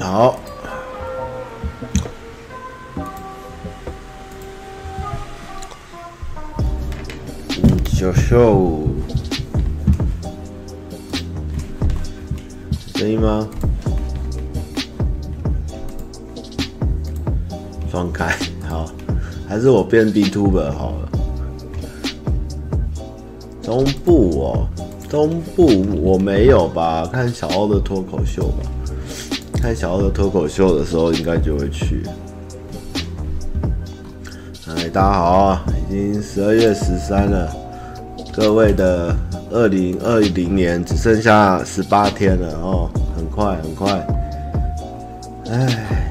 好，小秀，声音吗？放开，好，还是我变 BTuber 好了。中部哦，东部我没有吧？看小欧的脱口秀吧。看小欧的脱口秀的时候，应该就会去。哎，大家好啊，已经十二月十三了，各位的二零二零年只剩下十八天了哦，很快很快。哎，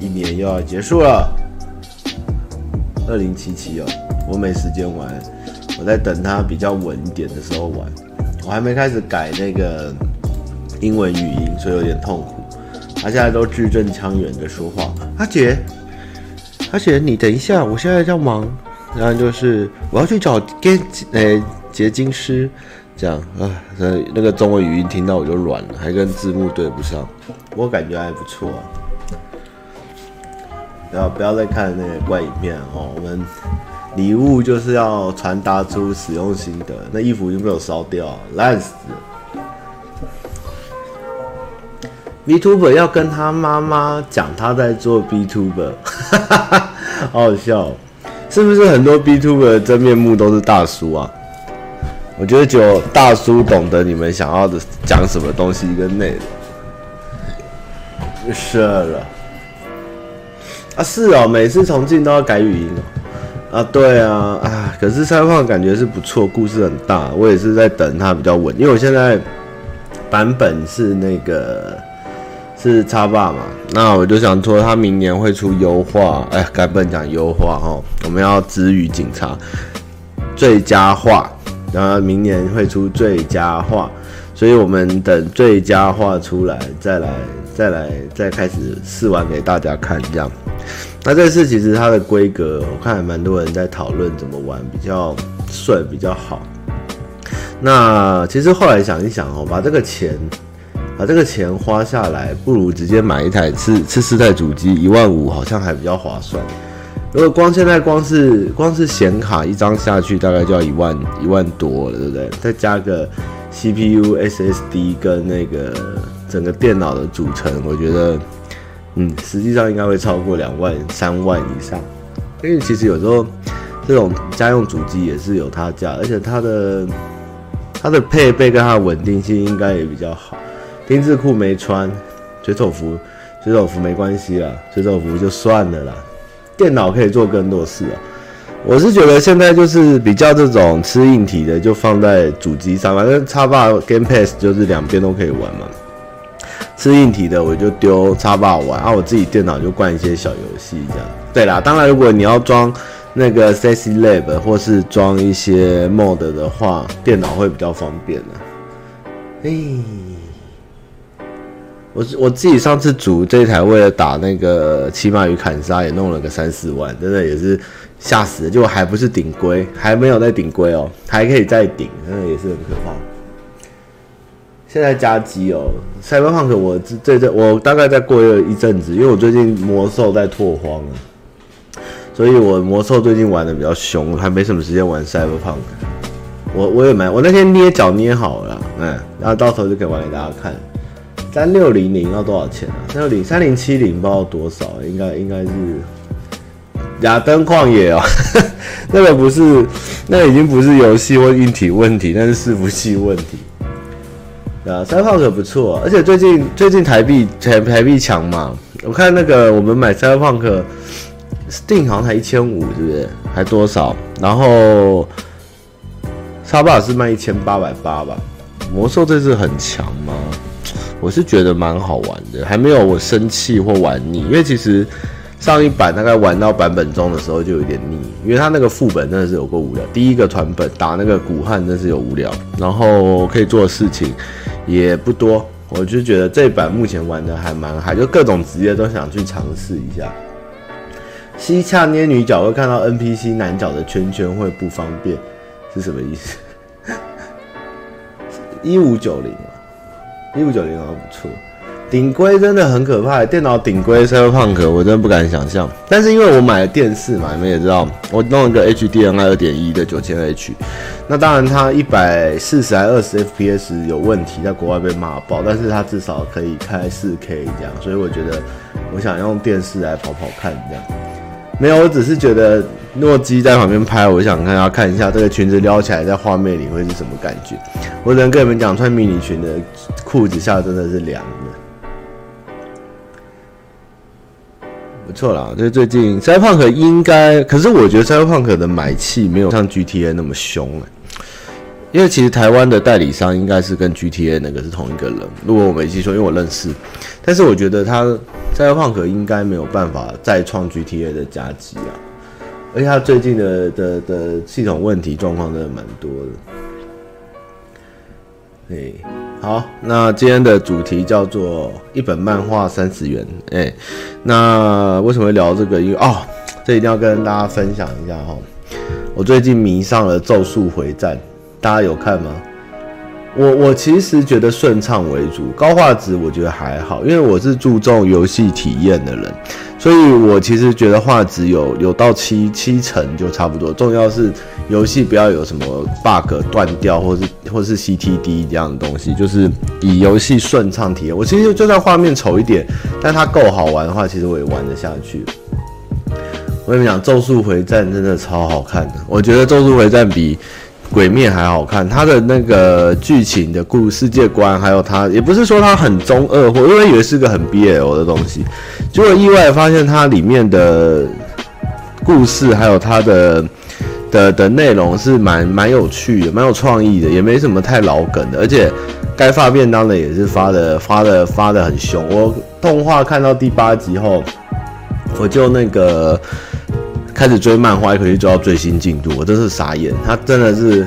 一年又要结束了。二零七七哦，我没时间玩，我在等它比较稳一点的时候玩。我还没开始改那个。英文语音，所以有点痛苦。他现在都字正腔圆的说话。阿杰，阿杰，你等一下，我现在在忙。然后就是我要去找结诶结晶师，这样啊。那那个中文语音听到我就软了，还跟字幕对不上。我感觉还不错啊。不要不要再看那个怪影片哦。我们礼物就是要传达出使用心得。那衣服有没有烧掉？烂死了。VTuber 要跟他妈妈讲他在做 VTuber，好好笑，是不是很多 VTuber 的真面目都是大叔啊？我觉得只有大叔懂得你们想要的讲什么东西跟内容。是了，啊是哦，每次重进都要改语音哦。啊对啊，啊可是赛博朋克感觉是不错，故事很大，我也是在等它比较稳，因为我现在版本是那个。是叉爸嘛？那我就想说，他明年会出优化，哎，改本讲优化哦。我们要支语警察最佳化，然后明年会出最佳化，所以我们等最佳化出来，再来，再来，再开始试玩给大家看，这样。那这次其实它的规格，我看还蛮多人在讨论怎么玩比较顺，比较好。那其实后来想一想哦，把这个钱。把这个钱花下来，不如直接买一台次次世代主机，一万五好像还比较划算。如果光现在光是光是显卡一张下去，大概就要一万一万多了，对不对？再加个 CPU、SSD 跟那个整个电脑的组成，我觉得，嗯，实际上应该会超过两万、三万以上。因为其实有时候这种家用主机也是有它价，而且它的它的配备跟它稳定性应该也比较好。丁字裤没穿，水手服，水手服没关系啦，水手服就算了啦。电脑可以做更多事啊。我是觉得现在就是比较这种吃硬体的，就放在主机上，反正 Xbox Game Pass 就是两边都可以玩嘛。吃硬体的我就丢 Xbox 玩，啊，我自己电脑就灌一些小游戏这样。对啦，当然如果你要装那个 Sexy Lab 或是装一些 Mod 的话，电脑会比较方便呢。嘿。我我自己上次组这一台，为了打那个骑马与砍杀，也弄了个三四万，真的也是吓死了。结果还不是顶规，还没有在顶规哦，还可以再顶，真的也是很可怕。现在加机哦，赛博朋克我这这我大概再过一阵子，因为我最近魔兽在拓荒了，所以我魔兽最近玩的比较凶，还没什么时间玩赛博朋克。我我也买，我那天捏脚捏好了，嗯，然后到时候就可以玩给大家看。三六零零要多少钱啊？三六零三零七零不知道多少，应该应该是亚登旷野哦，那个不是，那个已经不是游戏或硬体问题，那是伺服器问题。啊，赛博朋克不错，而且最近最近台币台台币强嘛，我看那个我们买赛博朋克，Steam 好像才一千五，是不是？还多少？然后沙巴是卖一千八百八吧？魔兽这次很强吗？我是觉得蛮好玩的，还没有我生气或玩腻，因为其实上一版大概玩到版本中的时候就有点腻，因为它那个副本真的是有够无聊。第一个团本打那个古汉真是有无聊，然后可以做的事情也不多，我就觉得这一版目前玩的还蛮嗨，就各种职业都想去尝试一下。西洽捏女角会看到 NPC 男角的圈圈会不方便，是什么意思？一五九零啊，一五九零好像不错。顶规真的很可怕，电脑顶规 Cyberpunk 我真的不敢想象。但是因为我买了电视嘛，你们也知道，我弄一个 HDMI 二点一的九千 H，那当然它一百四十还二十 FPS 有问题，在国外被骂爆，但是它至少可以开四 K 这样，所以我觉得我想用电视来跑跑看这样。没有，我只是觉得诺基在旁边拍，我想看要看一下这个裙子撩起来在画面里会是什么感觉。我只能跟你们讲，穿迷你裙的裤子下真的是凉错啦，就是最近灾胖壳应该，可是我觉得灾胖壳的买气没有像 GTA 那么凶哎，因为其实台湾的代理商应该是跟 GTA 那个是同一个人，如果我没记错，因为我认识，但是我觉得他 Cyberpunk 应该没有办法再创 GTA 的佳绩啊，而且他最近的的的系统问题状况真的蛮多的。哎，好，那今天的主题叫做一本漫画三十元。哎，那为什么会聊这个？因为哦，这一定要跟大家分享一下哈。我最近迷上了《咒术回战》，大家有看吗？我我其实觉得顺畅为主，高画质我觉得还好，因为我是注重游戏体验的人，所以我其实觉得画质有有到七七成就差不多。重要是游戏不要有什么 bug 断掉，或是或是 CTD 这样的东西，就是以游戏顺畅体验。我其实就算画面丑一点，但它够好玩的话，其实我也玩得下去。我跟你们讲，《咒术回战》真的超好看的，我觉得《咒术回战》比。鬼灭还好看，他的那个剧情的故世界观，还有他也不是说他很中二，或因为以为是个很 BL 的东西，结果意外发现它里面的故事还有它的的的内容是蛮蛮有趣的，蛮有创意的，也没什么太老梗的，而且该发便当的也是发的发的发的很凶。我动画看到第八集后，我就那个。开始追漫画，也可以追到最新进度，我真是傻眼。他真的是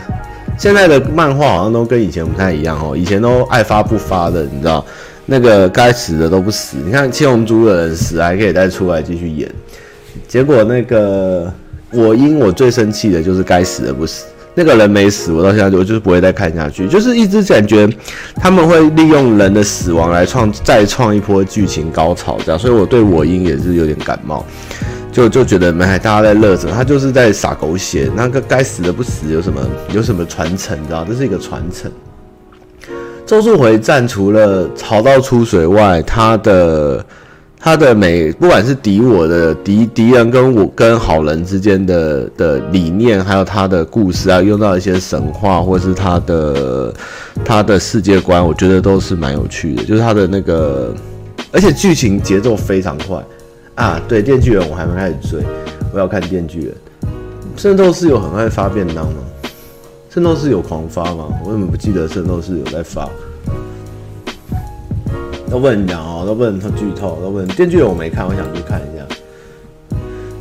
现在的漫画好像都跟以前不太一样哦，以前都爱发不发的，你知道，那个该死的都不死。你看七龙珠的人死还可以再出来继续演，结果那个我因我最生气的就是该死的不死，那个人没死，我到现在我就是不会再看下去，就是一直感觉他们会利用人的死亡来创再创一波剧情高潮这样，所以我对我因也是有点感冒。就就觉得没，大家在乐着，他就是在撒狗血。那个该死的不死，有什么有什么传承？你知道，这是一个传承。咒术回战除了潮到出水外，他的他的每不管是敌我的敌敌人跟我跟好人之间的的理念，还有他的故事啊，用到一些神话或是他的他的世界观，我觉得都是蛮有趣的。就是他的那个，而且剧情节奏非常快。啊，对，电锯人我还没开始追，我要看电锯人。圣斗士有很爱发便当吗？圣斗士有狂发吗？我怎么不记得圣斗士有在发？都不能讲哦，都不能剧透，都不能。电锯人我没看，我想去看一下。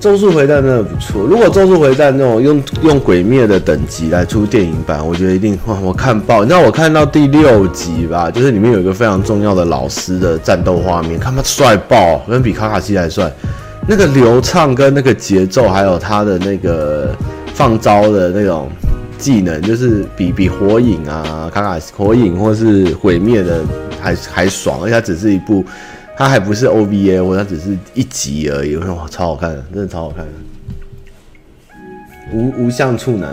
咒术回战真的不错。如果咒术回战那种用用鬼灭的等级来出电影版，我觉得一定哇！我看爆。你知道我看到第六集吧，就是里面有一个非常重要的老师的战斗画面，看他帅爆，跟比卡卡西还帅。那个流畅跟那个节奏，还有他的那个放招的那种技能，就是比比火影啊、卡卡火影或是鬼灭的还还爽，而且它只是一部。它还不是 OVA，我它只是一集而已。我说哇，超好看的，真的超好看的。无无相处男，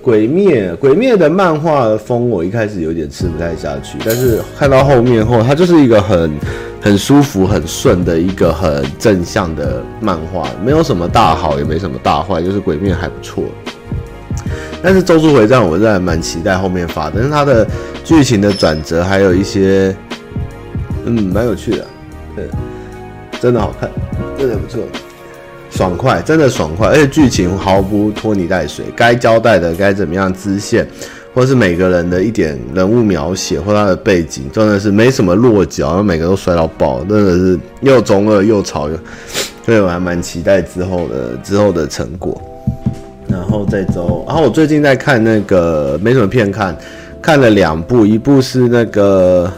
鬼灭，鬼灭的漫画风我一开始有点吃不太下去，但是看到后面后，它就是一个很很舒服、很顺的一个很正向的漫画，没有什么大好，也没什么大坏，就是鬼灭还不错。但是咒术回战，我真的蛮期待后面发，但是它的剧情的转折还有一些。嗯，蛮有趣的，对，真的好看，真的不错，爽快，真的爽快，而且剧情毫不拖泥带水，该交代的该怎么样支线，或是每个人的一点人物描写或他的背景，真的是没什么落脚，然后每个都帅到爆，真的是又中二又潮，所以我还蛮期待之后的之后的成果。然后这周，然后我最近在看那个没什么片看，看了两部，一部是那个。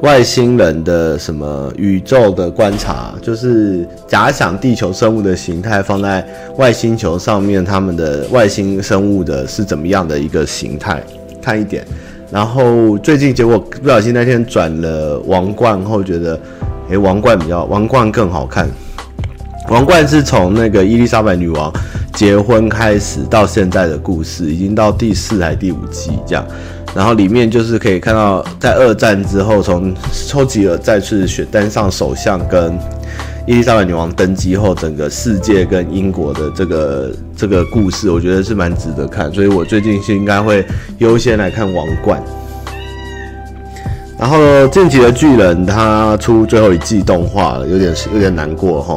外星人的什么宇宙的观察，就是假想地球生物的形态放在外星球上面，他们的外星生物的是怎么样的一个形态？看一点。然后最近结果不小心那天转了王冠后，觉得诶，王冠比较王冠更好看。王冠是从那个伊丽莎白女王结婚开始到现在的故事，已经到第四还第五季这样。然后里面就是可以看到，在二战之后，从丘吉尔再次选当上首相，跟伊丽莎白女王登基后，整个世界跟英国的这个这个故事，我觉得是蛮值得看。所以我最近是应该会优先来看《王冠》。然后《进击的巨人》他出最后一季动画了，有点有点难过哈。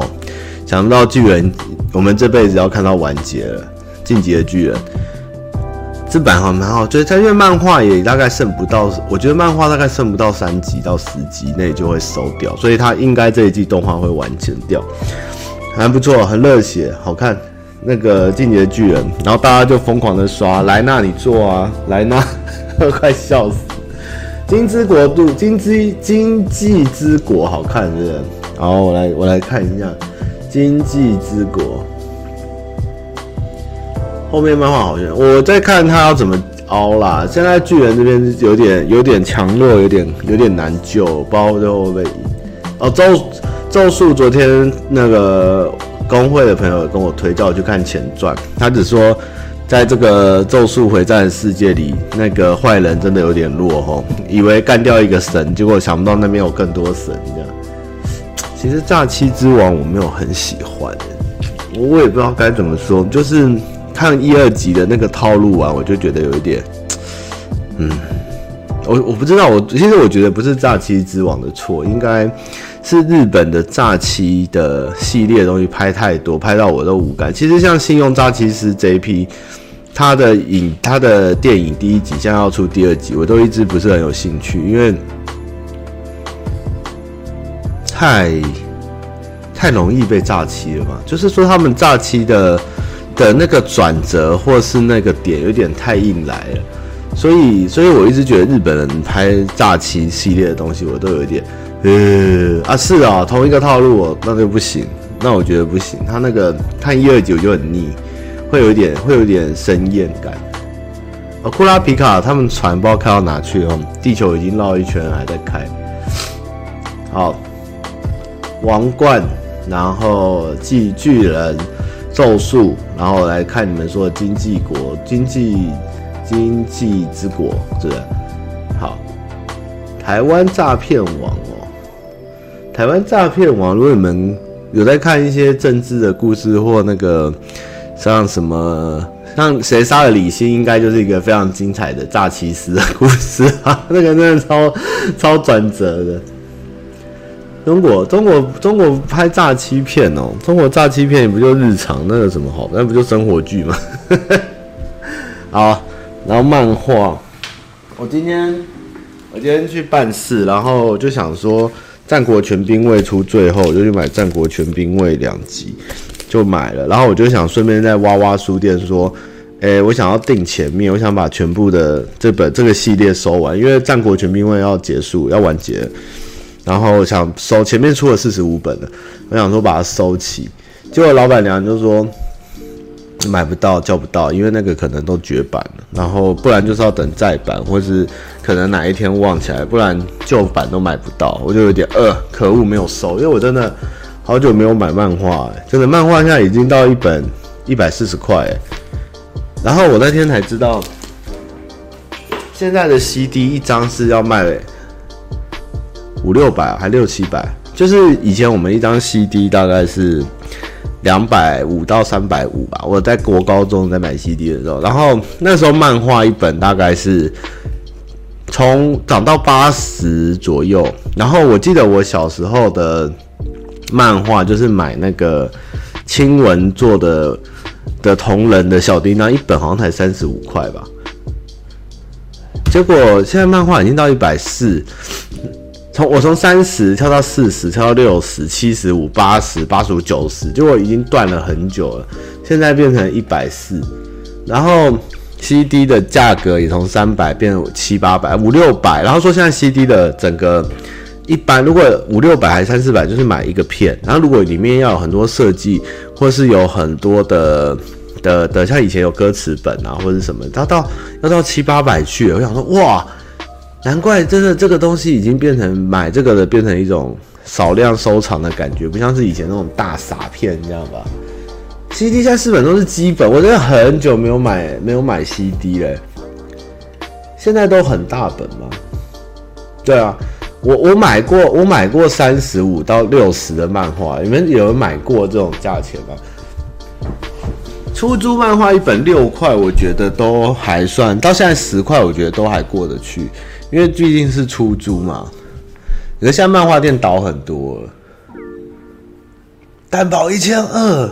想不到巨人，我们这辈子要看到完结了，《进击的巨人》。这版好蛮好，就是它因为漫画也大概剩不到，我觉得漫画大概剩不到三集到十集内就会收掉，所以它应该这一季动画会完成掉，还不错，很热血，好看。那个进击的巨人，然后大家就疯狂的刷，莱纳你做啊，莱纳，快笑死。金之国度，金之今际之国，好看是不是？然后我来我来看一下，经济之国。后面漫画好像我在看他要怎么凹啦。现在巨人这边有点有点强弱，有点有点难救，包括最后被。哦，咒咒术昨天那个公会的朋友跟我推，叫我去看前传。他只说，在这个咒术回战世界里，那个坏人真的有点弱吼，以为干掉一个神，结果想不到那边有更多神这样。其实诈欺之王我没有很喜欢，我也不知道该怎么说，就是。看一二集的那个套路啊，我就觉得有一点，嗯，我我不知道，我其实我觉得不是诈欺之王的错，应该是日本的诈欺的系列的东西拍太多，拍到我都无感。其实像信用诈欺师这一批，他的影他的电影第一集现在要出第二集，我都一直不是很有兴趣，因为太太容易被诈欺了嘛，就是说他们诈欺的。的那个转折或是那个点有点太硬来了，所以，所以我一直觉得日本人拍诈欺系列的东西，我都有一点，呃啊是啊，同一个套路哦，那就不行，那我觉得不行，他那个看一二九就很腻，会有一点，会有点生厌感。啊，库拉皮卡他们船不知道开到哪去了，地球已经绕一圈还在开。好，王冠，然后巨巨人。咒术，然后来看你们说的经济国、经济、经济之国，是不是？好，台湾诈骗王哦，台湾诈骗王。如果你们有在看一些政治的故事或那个像什么，像谁杀了李欣，应该就是一个非常精彩的诈欺师的故事啊，那个真的超超转折的。中国中国中国拍诈欺片哦，中国诈欺片不就日常那个什么好，那不就生活剧吗？好，然后漫画，我今天我今天去办事，然后就想说《战国全兵卫》出最后，我就去买《战国全兵卫》两集，就买了。然后我就想顺便在挖挖书店说，诶、欸，我想要订前面，我想把全部的这本这个系列收完，因为《战国全兵卫》要结束要完结。然后我想收前面出了四十五本了，我想说把它收齐，结果老板娘就说买不到叫不到，因为那个可能都绝版了，然后不然就是要等再版，或是可能哪一天忘起来，不然旧版都买不到，我就有点呃可恶没有收，因为我真的好久没有买漫画，欸，真的漫画现在已经到一本一百四十块，然后我那天才知道现在的 CD 一张是要卖，欸。五六百还六七百，就是以前我们一张 CD 大概是两百五到三百五吧。我在国高中在买 CD 的时候，然后那时候漫画一本大概是从涨到八十左右。然后我记得我小时候的漫画就是买那个青文做的的同人的小叮当，一本好像才三十五块吧。结果现在漫画已经到一百四。从我从三十跳到四十，跳到六十、七十五、八十、八十五、九十，结果已经断了很久了。现在变成一百四，然后 CD 的价格也从三百变七八百、五六百。然后说现在 CD 的整个一般，如果五六百还三四百，就是买一个片。然后如果里面要有很多设计，或是有很多的的的，像以前有歌词本啊或者什么，它到要到七八百去，我想说哇，难怪真的这个东西已经变成买这个的变成一种少量收藏的感觉，不像是以前那种大傻片，这样吧。CD 现在四本都是基本，我真的很久没有买没有买 CD 嘞。现在都很大本吗？对啊，我我买过我买过三十五到六十的漫画，你们有人买过这种价钱吗？出租漫画一本六块，我觉得都还算，到现在十块，我觉得都还过得去，因为毕竟是出租嘛。可是现在漫画店倒很多了，蛋堡一千二。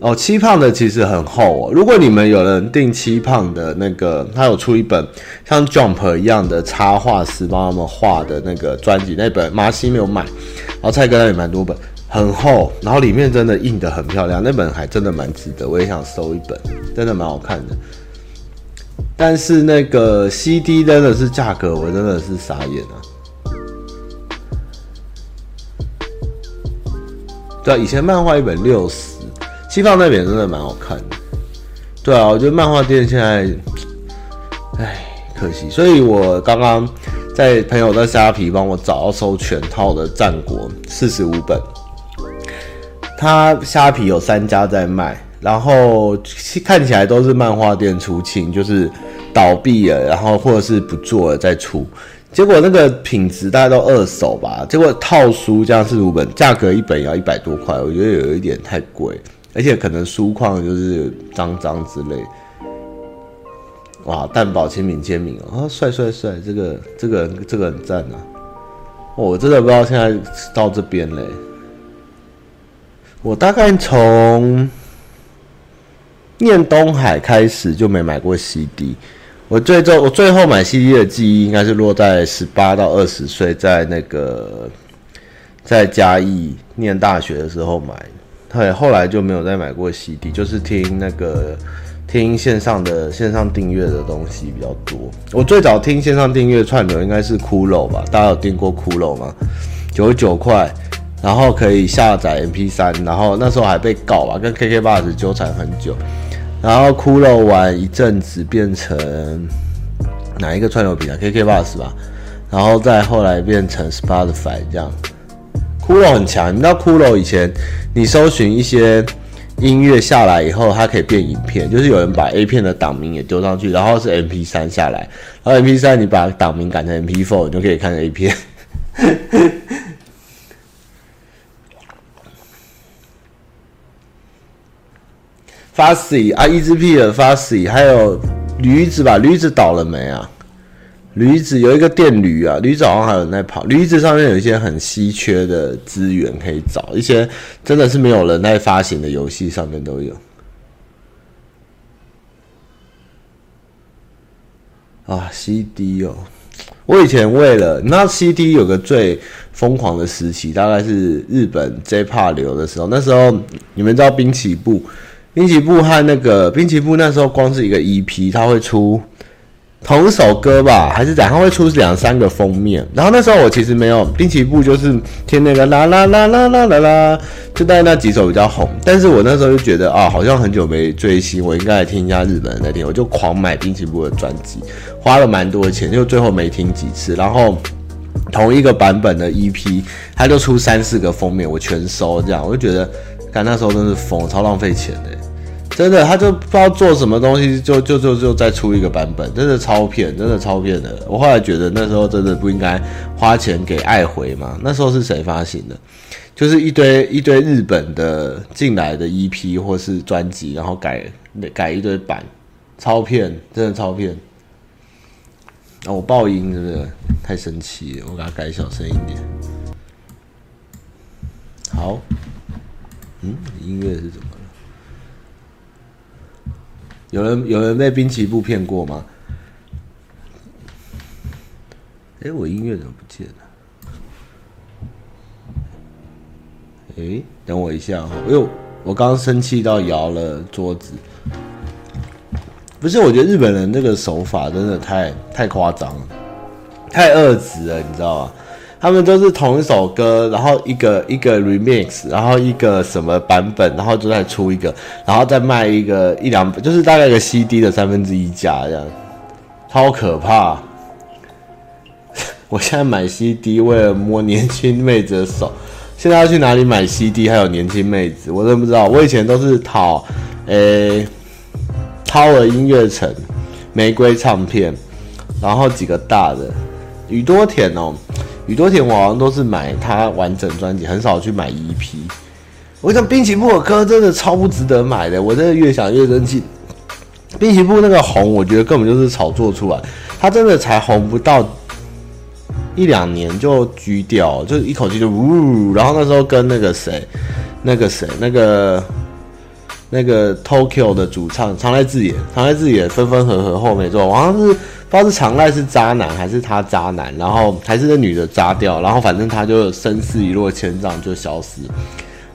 哦，七胖的其实很厚哦。如果你们有人订七胖的那个，他有出一本像 Jump 一样的插画师帮他们画的那个专辑，那本麻西没有买，然后蔡哥那也蛮多本，很厚，然后里面真的印得很漂亮，那本还真的蛮值得，我也想收一本，真的蛮好看的。但是那个 CD 真的是价格，我真的是傻眼啊。对啊，以前漫画一本六十。西方那边真的蛮好看的，对啊，我觉得漫画店现在，唉，可惜。所以我刚刚在朋友的虾皮帮我找到收全套的战国四十五本，他虾皮有三家在卖，然后看起来都是漫画店出清，就是倒闭了，然后或者是不做了再出。结果那个品质大概都二手吧，结果套书这样是五本，价格一本要一百多块，我觉得有一点太贵。而且可能书况就是脏脏之类，哇！蛋堡亲笔签名啊，帅帅帅！这个这个这个很赞啊！我真的不知道现在到这边嘞。我大概从念东海开始就没买过 CD。我最最我最后买 CD 的记忆应该是落在十八到二十岁，在那个在嘉义念大学的时候买。对，后来就没有再买过 CD，就是听那个听线上的线上订阅的东西比较多。我最早听线上订阅串流应该是骷髅吧？大家有订过骷髅吗？九十九块，然后可以下载 MP3，然后那时候还被告吧，跟 KKBOX 纠缠很久。然后骷髅玩一阵子变成哪一个串流平台？KKBOX 吧，然后再后来变成 Spotify 这样。骷髅很强，你知道骷髅以前你搜寻一些音乐下来以后，它可以变影片，就是有人把 A 片的档名也丢上去，然后是 MP3 下来，然后 MP3 你把档名改成 MP4，你就可以看 A 片。Fussy 啊，一只屁的 Fussy，还有驴子吧？驴子倒了没啊？驴子有一个电驴啊，驴子好像还有人在跑。驴子上面有一些很稀缺的资源可以找，一些真的是没有人在发行的游戏上面都有。啊，CD 哦，我以前为了那 CD 有个最疯狂的时期，大概是日本 J-Pop 流的时候。那时候你们知道滨崎步，滨崎步和那个滨崎步那时候光是一个 EP，他会出。同一首歌吧，还是怎样？他会出两三个封面。然后那时候我其实没有，滨崎步就是听那个啦啦啦啦啦啦啦，就带那几首比较红。但是我那时候就觉得啊，好像很久没追星，我应该来听一下日本人在听，我就狂买滨崎步的专辑，花了蛮多的钱，就最后没听几次。然后同一个版本的 EP，他就出三四个封面，我全收这样，我就觉得，看那时候真是疯，超浪费钱的。真的，他就不知道做什么东西，就就就就再出一个版本，真的超骗，真的超骗的。我后来觉得那时候真的不应该花钱给爱回嘛。那时候是谁发行的？就是一堆一堆日本的进来的 EP 或是专辑，然后改改一堆版，超骗，真的超骗。啊，我爆音是不是太生气了？我给他改小声一点。好，嗯，音乐是怎么？有人有人被滨崎步骗过吗？哎，我音乐怎么不见了？哎，等我一下哈！哎呦，我刚刚生气到摇了桌子。不是，我觉得日本人这个手法真的太太夸张了，太恶质了，你知道吗？他们都是同一首歌，然后一个一个 remix，然后一个什么版本，然后就再出一个，然后再卖一个一两，就是大概一个 CD 的三分之一价这样，超可怕。我现在买 CD 为了摸年轻妹子的手，现在要去哪里买 CD 还有年轻妹子，我真不知道。我以前都是淘，诶、欸，淘了音乐城、玫瑰唱片，然后几个大的宇多田哦，宇多田我好像都是买他完整专辑，很少去买 EP。我想滨崎步的歌真的超不值得买的，我真的越想越生气。滨崎步那个红，我觉得根本就是炒作出来，他真的才红不到。一两年就狙掉，就一口气就呜，然后那时候跟那个谁，那个谁，那个那个 Tokyo 的主唱长濑智也，长濑智也分分合合后面之后，好像是不知道是常濑是渣男还是他渣男，然后还是那女的渣掉，然后反正他就声势一落千丈就消失。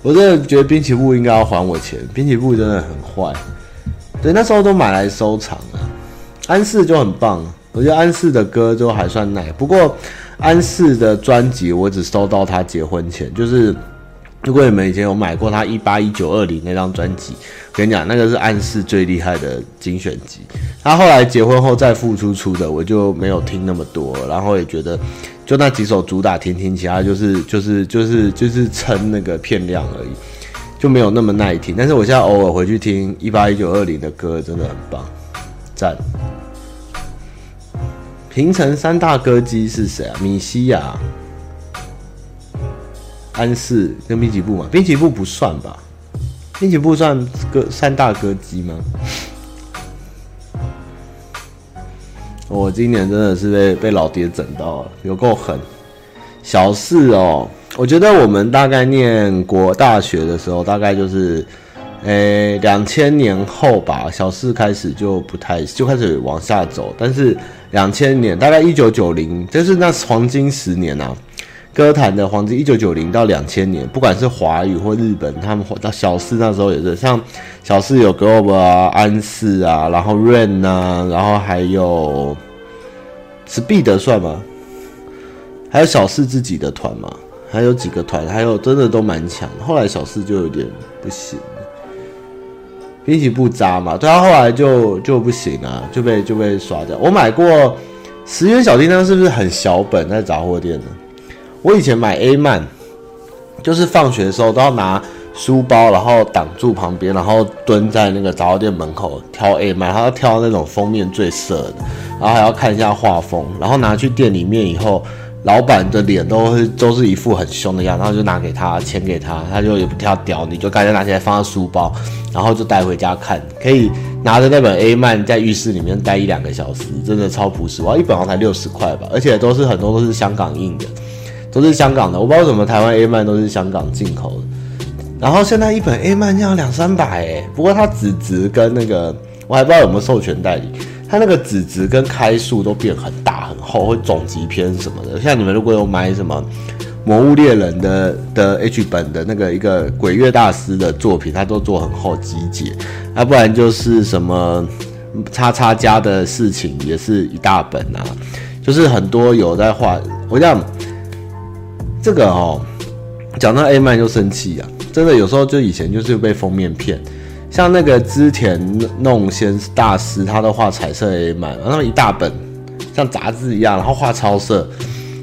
我真的觉得滨崎步应该要还我钱，滨崎步真的很坏。对，那时候都买来收藏了，安室就很棒，我觉得安室的歌就还算耐，不过。安室的专辑我只收到他结婚前，就是如果你们以前有买过他一八一九二零那张专辑，我跟你讲，那个是安室最厉害的精选集。他后来结婚后再复出出的，我就没有听那么多，然后也觉得就那几首主打听听，其他就是就是就是就是撑那个片量而已，就没有那么耐听。但是我现在偶尔回去听一八一九二零的歌，真的很棒，赞。平成三大歌姬是谁啊？米西亚、安室跟滨崎步嘛？滨崎步不算吧？滨崎步算歌三大歌姬吗？我今年真的是被被老爹整到了，有够狠。小四哦，我觉得我们大概念国大学的时候，大概就是。诶，两千年后吧，小四开始就不太就开始往下走，但是两千年大概一九九零，就是那黄金十年啊，歌坛的黄金一九九零到两千年，不管是华语或日本，他们到小四那时候也是，像小四有 Globe 啊、安室啊，然后 Rain 啊，然后还有 Speed 算吗？还有小四自己的团嘛，还有几个团，还有真的都蛮强，后来小四就有点不行。滨崎步渣嘛，对他后来就就不行啊，就被就被刷掉。我买过十元小叮当，是不是很小本在杂货店呢？我以前买 A 漫，就是放学的时候都要拿书包，然后挡住旁边，然后蹲在那个杂货店门口挑 A 漫，他要挑那种封面最色的，然后还要看一下画风，然后拿去店里面以后。老板的脸都是都是一副很凶的样子，然后就拿给他钱给他，他就也不挑屌，你就赶紧拿起来放在书包，然后就带回家看，可以拿着那本 A 漫在浴室里面待一两个小时，真的超朴实。哇，一本好像才六十块吧，而且都是很多都是香港印的，都是香港的。我不知道为什么台湾 A 漫都是香港进口的，然后现在一本 A 漫要两三百哎，不过它纸质跟那个我还不知道有没有授权代理。它那个纸质跟开数都变很大很厚，会总集篇什么的。像你们如果有买什么《魔物猎人》的的 H 本的那个一个鬼月大师的作品，它都做很厚集结。要不然就是什么叉叉家的事情也是一大本啊，就是很多有在画。我讲这个哦，讲到 A 漫就生气啊，真的有时候就以前就是被封面骗。像那个织田弄先大师，他都画彩色 A 漫，然后一大本，像杂志一样，然后画超色，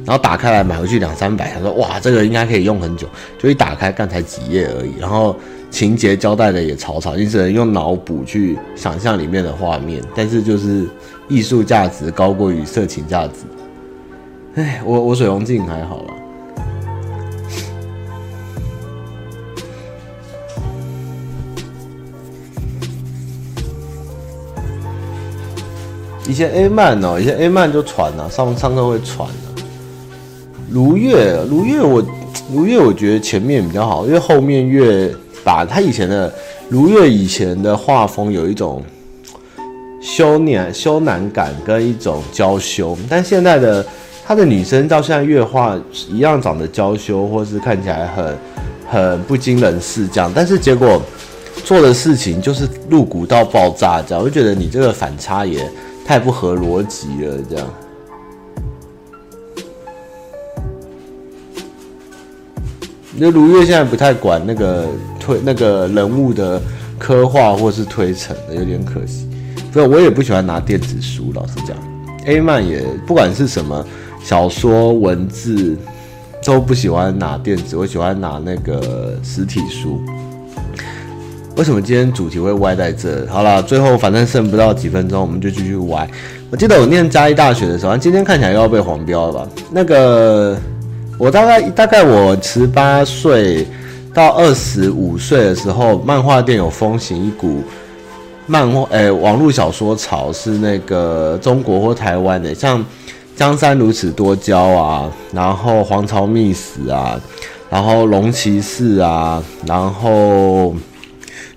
然后打开来买回去两三百，他说哇，这个应该可以用很久，就一打开干才几页而已，然后情节交代的也草草，你只能用脑补去想象里面的画面，但是就是艺术价值高过于色情价值。哎，我我水龙镜还好啦。以前 A 漫哦，以前 A 漫就传啊，上上课会传啊。如月，如月我，如月我觉得前面比较好，因为后面越把他以前的如月以前的画风有一种羞赧羞赧感跟一种娇羞，但现在的他的女生到现在越画一样长得娇羞，或是看起来很很不经人事这样，但是结果做的事情就是露骨到爆炸这样，我就觉得你这个反差也。太不合逻辑了，这样。那如月现在不太管那个推那个人物的刻画或是推陈的，有点可惜。所以我也不喜欢拿电子书，老实讲，A 漫也不管是什么小说文字都不喜欢拿电子，我喜欢拿那个实体书。为什么今天主题会歪在这？好了，最后反正剩不到几分钟，我们就继续歪。我记得我念嘉义大学的时候，今天看起来又要被黄标了吧？那个我大概大概我十八岁到二十五岁的时候，漫画店有风行一股漫画诶、欸，网络小说潮，是那个中国或台湾的，像《江山如此多娇》啊，然后《皇朝秘史》啊，然后《龙骑士》啊，然后。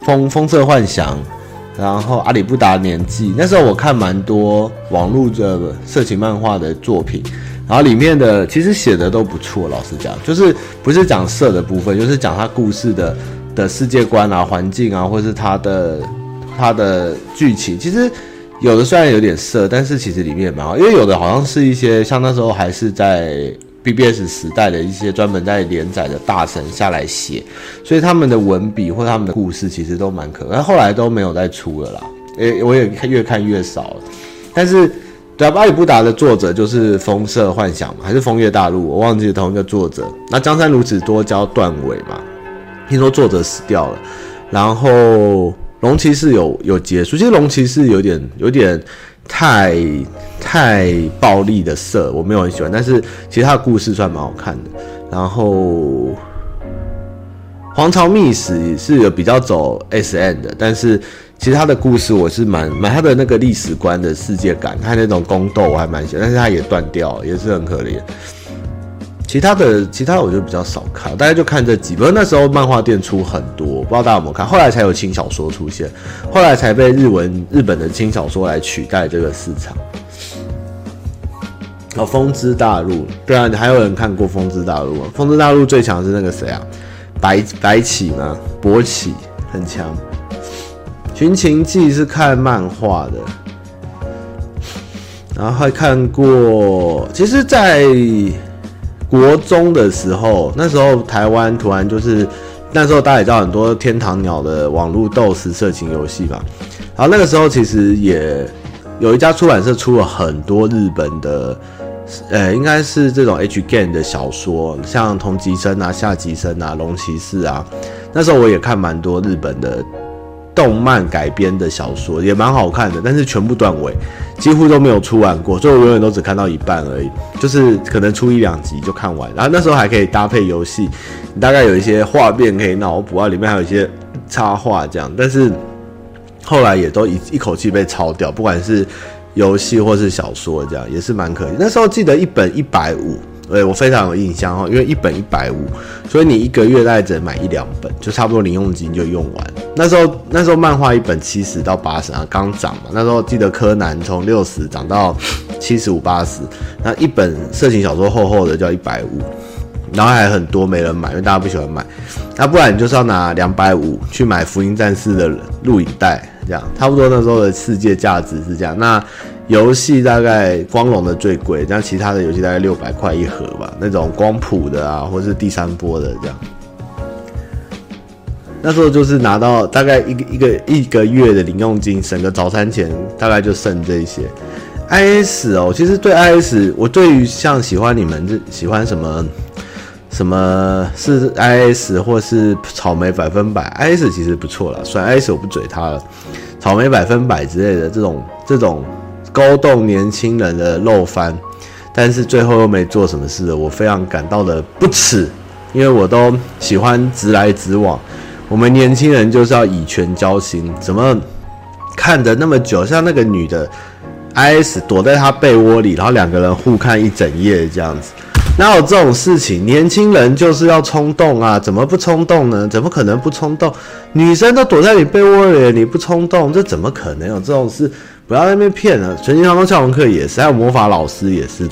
风风色幻想，然后阿里不达年纪，那时候我看蛮多网络的色情漫画的作品，然后里面的其实写的都不错，老实讲，就是不是讲色的部分，就是讲他故事的的世界观啊、环境啊，或是他的他的剧情，其实有的虽然有点色，但是其实里面也蛮好，因为有的好像是一些像那时候还是在。BBS 时代的一些专门在连载的大神下来写，所以他们的文笔或他们的故事其实都蛮可爱，后来都没有再出了啦。诶、我也越看越少了。但是，对啊，阿里不达的作者就是风色幻想嘛，还是风月大陆？我忘记同一个作者。那江山如此多娇断尾嘛，听说作者死掉了。然后龙骑士有有结束，其实龙骑士有点有点太。太暴力的色我没有很喜欢，但是其实他的故事算蛮好看的。然后《皇朝秘史》是有比较走 S N 的，但是其实他的故事我是蛮蛮他的那个历史观的世界感，他那种宫斗我还蛮喜欢，但是他也断掉，也是很可怜。其他的其他我就比较少看，大家就看这几本。那时候漫画店出很多，不知道大家有没有看。后来才有轻小说出现，后来才被日文日本的轻小说来取代这个市场。哦，风之大陆，对啊，你还有人看过风之大陆吗？风之大陆最强是那个谁啊？白白起吗？博起很强。寻秦记是看漫画的，然后还看过。其实，在国中的时候，那时候台湾突然就是那时候大家也知道很多天堂鸟的网络斗士色情游戏嘛。然后那个时候其实也有一家出版社出了很多日本的。呃、应该是这种 H game 的小说，像同级生啊、下级生啊、龙骑士啊。那时候我也看蛮多日本的动漫改编的小说，也蛮好看的，但是全部断尾，几乎都没有出完过，所以我永远都只看到一半而已，就是可能出一两集就看完。然后那时候还可以搭配游戏，大概有一些画面可以脑补啊，里面还有一些插画这样，但是后来也都一一口气被抄掉，不管是。游戏或是小说这样也是蛮可以。那时候记得一本一百五，对，我非常有印象哦，因为一本一百五，所以你一个月大概只能买一两本，就差不多零用金就用完。那时候那时候漫画一本七十到八十啊，刚涨嘛。那时候记得柯南从六十涨到七十五八十，那一本色情小说厚厚的叫一百五，然后还很多没人买，因为大家不喜欢买。那不然你就是要拿两百五去买福音战士的录影带。这样差不多那时候的世界价值是这样。那游戏大概光荣的最贵，那其他的游戏大概六百块一盒吧。那种光谱的啊，或是第三波的这样。那时候就是拿到大概一个一个一个月的零用金，省个早餐钱，大概就剩这些。IS 哦，其实对 IS，我对于像喜欢你们这喜欢什么？什么是 IS 或是草莓百分百？IS 其实不错了，虽然 IS 我不嘴他了。草莓百分百之类的这种这种勾动年轻人的肉番，但是最后又没做什么事，我非常感到的不耻，因为我都喜欢直来直往。我们年轻人就是要以权交心，怎么看着那么久？像那个女的 IS 躲在她被窝里，然后两个人互看一整夜这样子。哪有这种事情？年轻人就是要冲动啊！怎么不冲动呢？怎么可能不冲动？女生都躲在你被窝里，你不冲动，这怎么可能有这种事？不要在那边骗了。纯情航空俏龙客也是，还有魔法老师也是，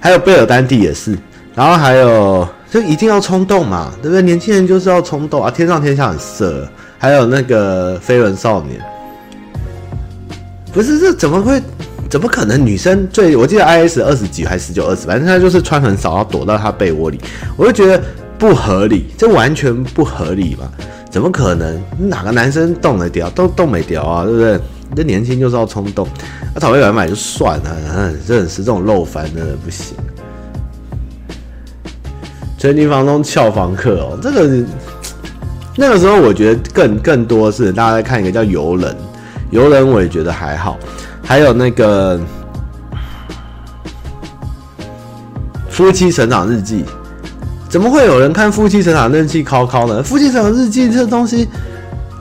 还有贝尔丹蒂也是，然后还有就一定要冲动嘛，对不对？年轻人就是要冲动啊！天上天下很色，还有那个飞轮少年，不是这怎么会？怎么可能？女生最我记得 I S 二十几还十九二十，反正她就是穿很少，然后躲到她被窝里。我就觉得不合理，这完全不合理嘛？怎么可能？哪个男生动得掉，都动没掉啊，对不对？这年轻就是要冲动，那讨厌买买就算了，嗯，真的是这种漏翻真的不行。全体房东俏房客哦，这个那个时候我觉得更更多是大家在看一个叫游人，游人我也觉得还好，还有那个夫妻成长日记。怎么会有人看夫妻成长日记考考呢？夫妻成长日记这东西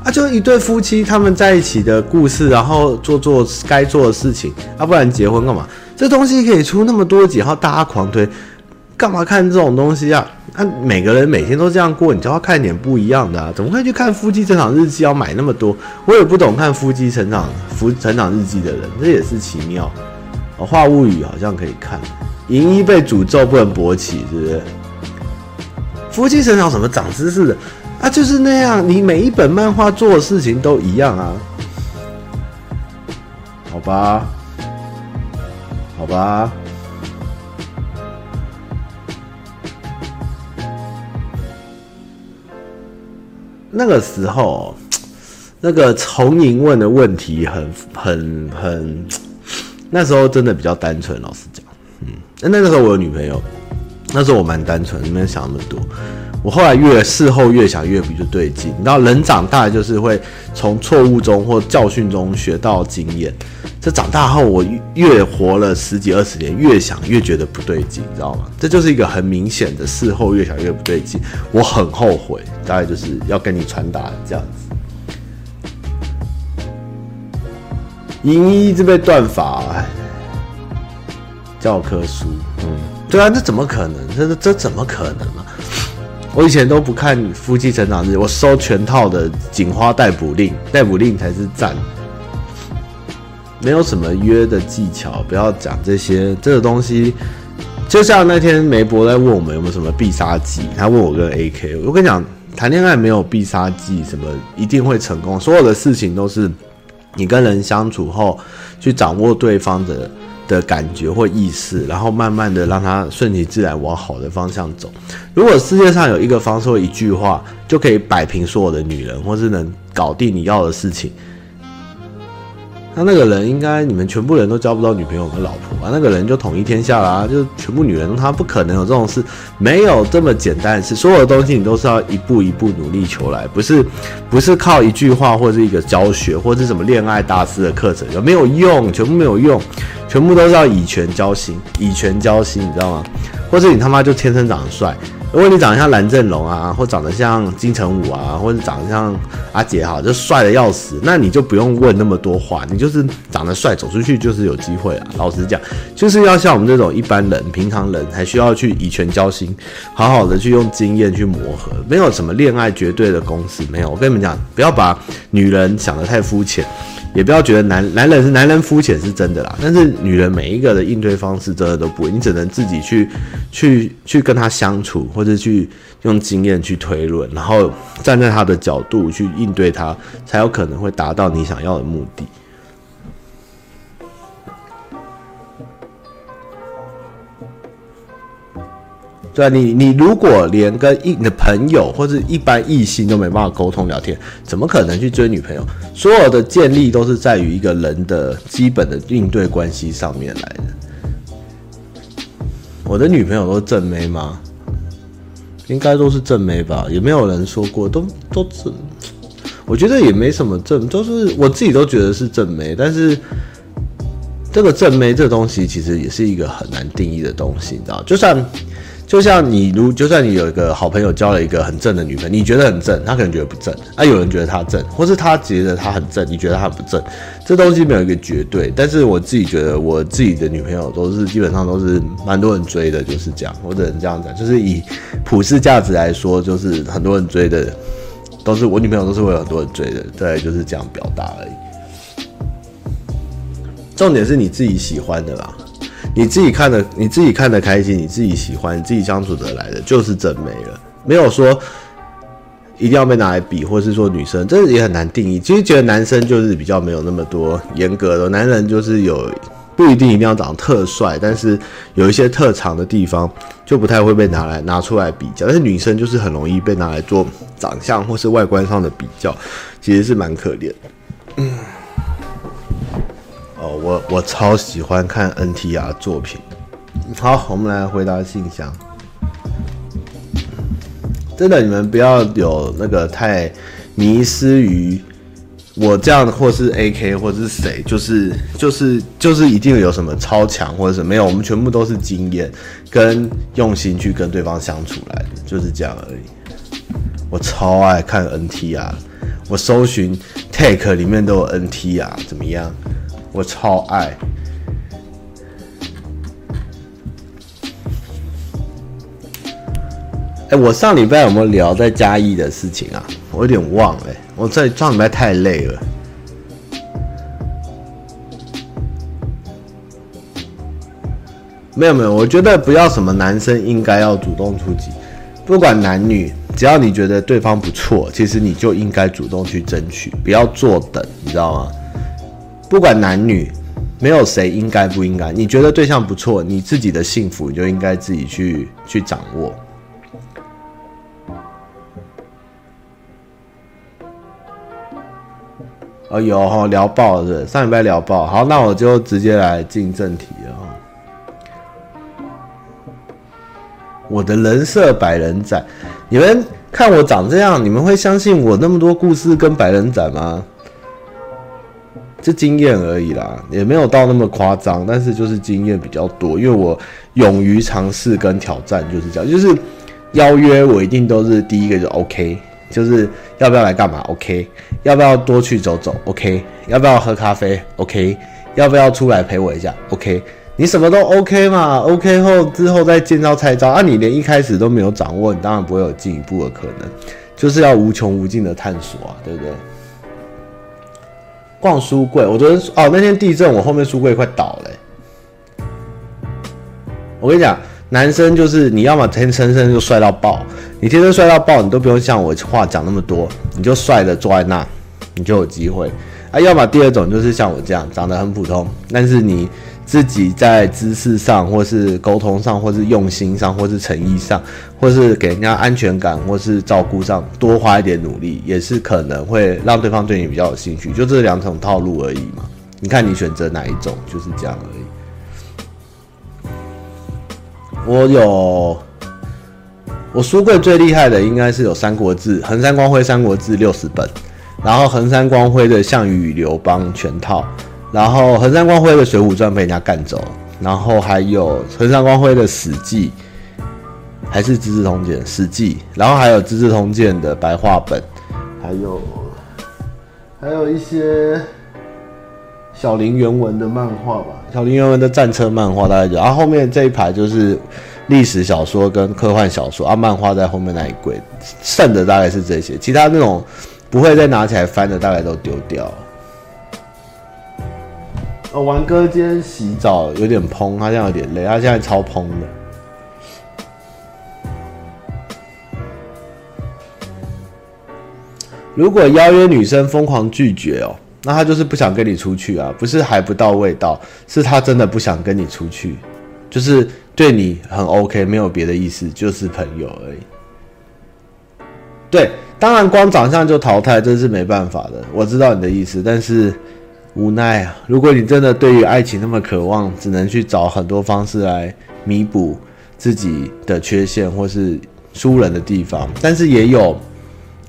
啊，就一对夫妻他们在一起的故事，然后做做该做的事情啊，不然结婚干嘛？这东西可以出那么多集，然后大家狂推，干嘛看这种东西啊？啊，每个人每天都这样过，你就要看点不一样的啊？怎么会去看夫妻成长日记要买那么多？我也不懂看夫妻成长夫成长日记的人，这也是奇妙。哦，画物语好像可以看，银衣被诅咒不能勃起，是不是？夫妻成长什么长知识的啊？就是那样，你每一本漫画做的事情都一样啊？好吧，好吧。那个时候，那个重银问的问题很很很，那时候真的比较单纯。老实讲，嗯，那那个时候我有女朋友。那时候我蛮单纯，没有想那么多。我后来越事后越想越不对劲。你知道，人长大就是会从错误中或教训中学到经验。这长大后，我越活了十几二十年，越想越觉得不对劲，你知道吗？这就是一个很明显的事后越想越不对劲。我很后悔，大概就是要跟你传达这样子。银一一直被断法，教科书，嗯。对啊，这怎么可能？这这怎么可能、啊？我以前都不看夫妻成长日，我收全套的《警花逮捕令》，逮捕令才是赞。没有什么约的技巧，不要讲这些。这个东西，就像那天梅博在问我们有没有什么必杀技，他问我跟 AK，我跟你讲，谈恋爱没有必杀技，什么一定会成功。所有的事情都是你跟人相处后去掌握对方的。的感觉或意识，然后慢慢的让他顺其自然往好的方向走。如果世界上有一个方说一句话就可以摆平所有的女人，或是能搞定你要的事情。那那个人应该你们全部人都交不到女朋友和老婆吧？那个人就统一天下啦、啊，就全部女人，他不可能有这种事，没有这么简单的事。所有的东西你都是要一步一步努力求来，不是不是靠一句话或者是一个教学或者是什么恋爱大师的课程，有没有用？全部没有用，全部都是要以权交心，以权交心，你知道吗？或者你他妈就天生长得帅。如果你长得像蓝正龙啊，或长得像金城武啊，或者长得像阿杰哈，就帅得要死，那你就不用问那么多话，你就是长得帅，走出去就是有机会啊。老实讲，就是要像我们这种一般人、平常人，还需要去以权交心，好好的去用经验去磨合，没有什么恋爱绝对的公式，没有。我跟你们讲，不要把女人想得太肤浅。也不要觉得男男人是男人肤浅是真的啦，但是女人每一个的应对方式真的都不会，你只能自己去去去跟他相处，或者去用经验去推论，然后站在他的角度去应对他，才有可能会达到你想要的目的。对啊，你你如果连跟一你的朋友或者一般异性都没办法沟通聊天，怎么可能去追女朋友？所有的建立都是在于一个人的基本的应对关系上面来的。我的女朋友都是正妹吗？应该都是正妹吧？也没有人说过，都都是。我觉得也没什么正，都是我自己都觉得是正妹，但是这个正妹这东西其实也是一个很难定义的东西，你知道？就算。就像你如，就算你有一个好朋友交了一个很正的女朋友，你觉得很正，他可能觉得不正啊。有人觉得他正，或是他觉得他很正，你觉得他很不正，这东西没有一个绝对。但是我自己觉得，我自己的女朋友都是基本上都是蛮多人追的，就是这样。我只能这样讲，就是以普世价值来说，就是很多人追的，都是我女朋友都是会有很多人追的，对，就是这样表达而已。重点是你自己喜欢的啦。你自己看的，你自己看的开心，你自己喜欢，你自己相处得来的，就是正妹了。没有说一定要被拿来比，或是说女生，这也很难定义。其实觉得男生就是比较没有那么多严格的，男人就是有不一定一定要长得特帅，但是有一些特长的地方就不太会被拿来拿出来比较。但是女生就是很容易被拿来做长相或是外观上的比较，其实是蛮可怜。嗯，我我超喜欢看 NTR 作品。好，我们来回答信箱。真的，你们不要有那个太迷失于我这样，或是 AK，或是谁，就是就是就是一定有什么超强，或者是没有，我们全部都是经验跟用心去跟对方相处来的，就是这样而已。我超爱看 NTR，我搜寻 Take 里面都有 NTR，怎么样？我超爱。哎、我上礼拜有没有聊在嘉义的事情啊？我有点忘了、我在上礼拜太累了。没有没有，我觉得不要什么男生应该要主动出击，不管男女，只要你觉得对方不错，其实你就应该主动去争取，不要坐等，你知道吗？不管男女，没有谁应该不应该。你觉得对象不错，你自己的幸福你就应该自己去去掌握。哦，有哈聊爆了是，上礼拜聊爆，好，那我就直接来进正题了。我的人设百人斩，你们看我长这样，你们会相信我那么多故事跟百人斩吗？就经验而已啦，也没有到那么夸张，但是就是经验比较多，因为我勇于尝试跟挑战，就是这样，就是邀约我一定都是第一个就 OK。就是要不要来干嘛？OK，要不要多去走走？OK，要不要喝咖啡？OK，要不要出来陪我一下？OK，你什么都 OK 嘛？OK 后之后再见招拆招啊！你连一开始都没有掌握，你当然不会有进一步的可能，就是要无穷无尽的探索啊，对不对？逛书柜，我昨天哦那天地震，我后面书柜快倒了。我跟你讲。男生就是你要么天生生就帅到爆，你天生帅到爆，你都不用像我话讲那么多，你就帅的坐在那，你就有机会啊。要么第二种就是像我这样长得很普通，但是你自己在知识上，或是沟通上，或是用心上，或是诚意上，或是给人家安全感，或是照顾上多花一点努力，也是可能会让对方对你比较有兴趣。就这两种套路而已嘛，你看你选择哪一种，就是这样而已。我有，我书柜最厉害的应该是有《三国志》，横山光辉《三国志》六十本，然后横山光辉的《项羽与刘邦》全套，然后横山光辉的《水浒传》被人家干走，然后还有横山光辉的《史记》，还是《资治通鉴》《史记》，然后还有《资治通鉴》的白话本，还有还有一些。小林原文的漫画吧，小林原文的战车漫画大概就，然后后面这一排就是历史小说跟科幻小说啊，漫画在后面那一柜，剩的大概是这些，其他那种不会再拿起来翻的大概都丢掉了。哦，玩哥今天洗澡有点膨，他现在有点累，他现在超膨的。如果邀约女生疯狂拒绝哦。那他就是不想跟你出去啊，不是还不到味道，是他真的不想跟你出去，就是对你很 OK，没有别的意思，就是朋友而已。对，当然光长相就淘汰，这是没办法的。我知道你的意思，但是无奈啊。如果你真的对于爱情那么渴望，只能去找很多方式来弥补自己的缺陷或是输人的地方，但是也有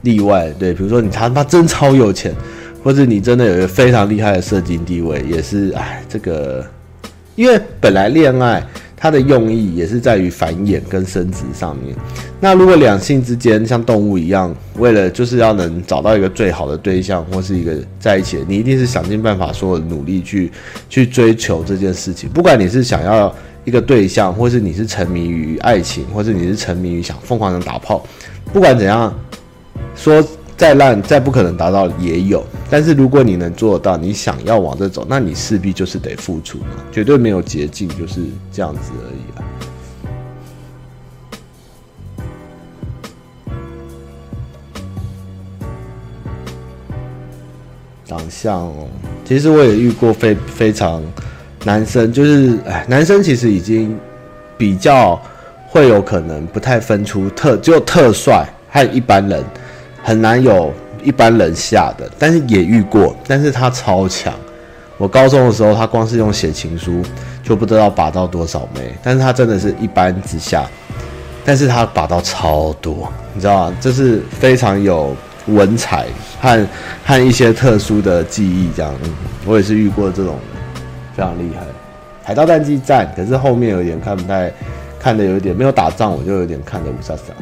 例外，对，比如说你他妈真超有钱。或者你真的有一个非常厉害的社经地位，也是哎，这个，因为本来恋爱它的用意也是在于繁衍跟生殖上面。那如果两性之间像动物一样，为了就是要能找到一个最好的对象或是一个在一起，你一定是想尽办法，所有的努力去 去追求这件事情。不管你是想要一个对象，或是你是沉迷于爱情，或是你是沉迷于想疯狂的打炮，不管怎样说。再烂再不可能达到也有，但是如果你能做到，你想要往这走，那你势必就是得付出嘛，绝对没有捷径，就是这样子而已啊。长相哦，其实我也遇过非非常男生就是，哎，男生其实已经比较会有可能不太分出特，只有特帅和一般人，很难有一般人下的，但是也遇过，但是他超强。我高中的时候，他光是用写情书就不知道把到多少枚，但是他真的是一般之下，但是他把到超多，你知道吗？这是非常有文采和和一些特殊的记忆，这样，我也是遇过这种。非常厉害，海盗战记战，可是后面有点看不太，看的有点没有打仗，我就有点看的雾煞煞。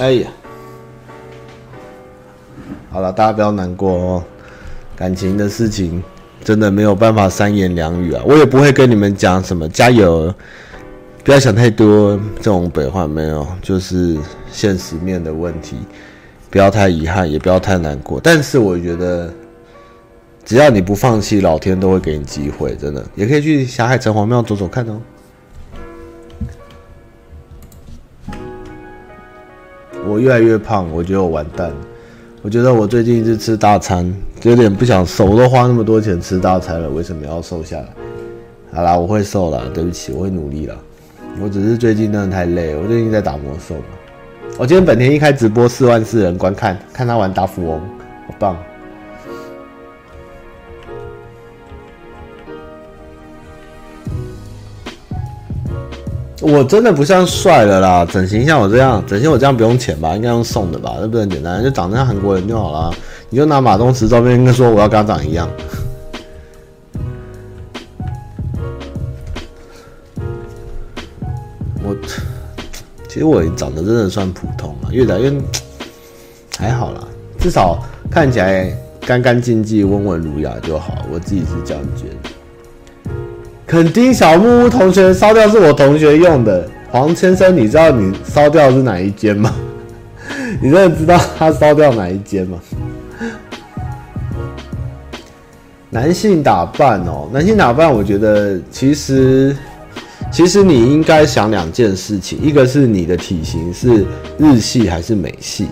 哎呀，好了，大家不要难过哦，感情的事情真的没有办法三言两语啊，我也不会跟你们讲什么加油，不要想太多这种北话，没有，就是现实面的问题。不要太遗憾，也不要太难过。但是我觉得，只要你不放弃，老天都会给你机会。真的，也可以去霞海城隍庙走走看哦。我越来越胖，我觉得我完蛋。我觉得我最近一直吃大餐，有点不想瘦。我都花那么多钱吃大餐了，为什么要瘦下来？好啦，我会瘦了，对不起，我会努力了。我只是最近真的太累，我最近在打魔兽嘛。我今天本田一开直播，四万四人观看，看他玩大富翁，好棒！我真的不像帅的啦，整形像我这样，整形我这样不用钱吧？应该用送的吧？那不是很简单，就长得像韩国人就好了。你就拿马东石照片，跟说我要跟他长一样。我。其实我长得真的算普通了，越来越还好啦，至少看起来干干净净、温文儒雅就好。我自己是这样觉得。肯定小木屋同学烧掉是我同学用的，黄先生，你知道你烧掉是哪一间吗？你真的知道他烧掉哪一间吗？男性打扮哦，男性打扮，我觉得其实。其实你应该想两件事情，一个是你的体型是日系还是美系。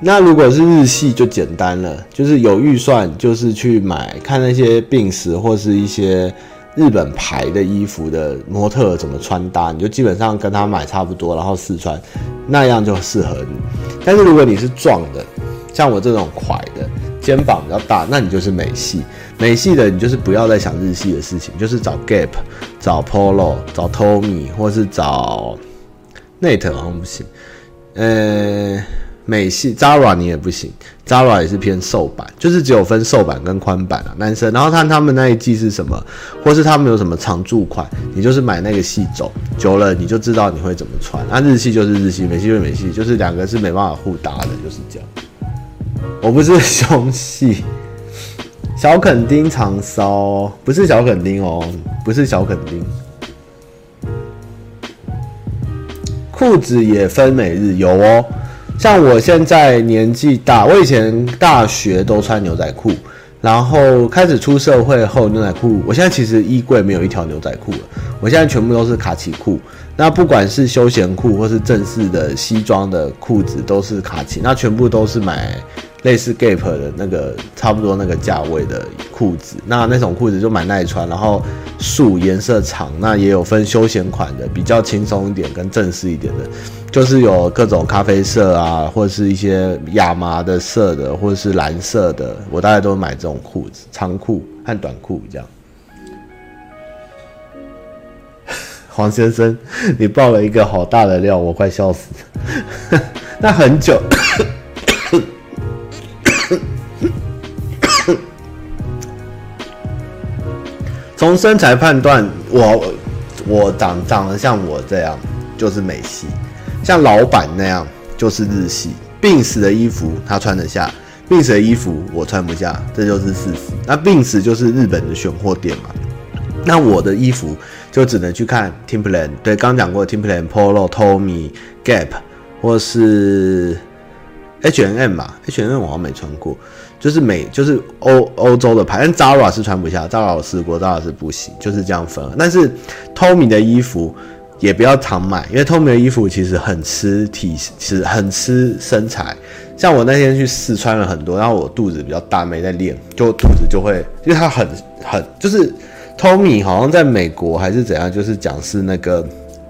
那如果是日系就简单了，就是有预算就是去买看那些病史或是一些日本牌的衣服的模特怎么穿搭，你就基本上跟他买差不多，然后试穿，那样就适合你。但是如果你是壮的，像我这种块的，肩膀比较大，那你就是美系。美系的你就是不要再想日系的事情，就是找 Gap、找 Polo、找 Tommy，或是找 Net 好像不行。呃，美系 Zara 你也不行，Zara 也是偏瘦版，就是只有分瘦版跟宽版啊，男生。然后看他们那一季是什么，或是他们有什么常驻款，你就是买那个系走，久了你就知道你会怎么穿。那、日系就是日系，美系就是美系，就是两个是没办法互搭的，就是这样。我不是胸细。小垦丁长骚，不是小垦丁哦，不是小垦丁。裤子也分每日有哦，像我现在年纪大，我以前大学都穿牛仔裤，然后开始出社会后牛仔裤，我现在其实衣柜没有一条牛仔裤了，我现在全部都是卡其裤。那不管是休闲裤或是正式的西装的裤子，都是卡其，那全部都是买。类似 Gap 的那个差不多那个价位的裤子，那那种裤子就蛮耐穿，然后素颜色长，那也有分休闲款的，比较轻松一点跟正式一点的，就是有各种咖啡色啊，或者是一些亚麻的色的，或者是蓝色的，我大概都买这种裤子，长裤和短裤这样。黄先生，你爆了一个好大的料，我快笑死了。那很久。从身材判断，我我长长得像我这样就是美系，像老板那样就是日系。病死的衣服他穿得下，病死的衣服我穿不下，这就是事实。那病死就是日本的选货店嘛，那我的衣服就只能去看 Timberland，对，刚讲过 Timberland、Polo、Tommy、Gap 或是 H&M 嘛，H&M 我好像没穿过。就是美，就是欧欧洲的牌，但 Zara 是穿不下，Zara 我试过，Zara 是不行，就是这样分。但是 Tommy 的衣服也不要常买，因为 Tommy 的衣服其实很吃体，其实很吃身材，像我那天去试穿了很多，然后我肚子比较大，没在练，就肚子就会，因为它很很就是 Tommy 好像在美国还是怎样，就是讲是那个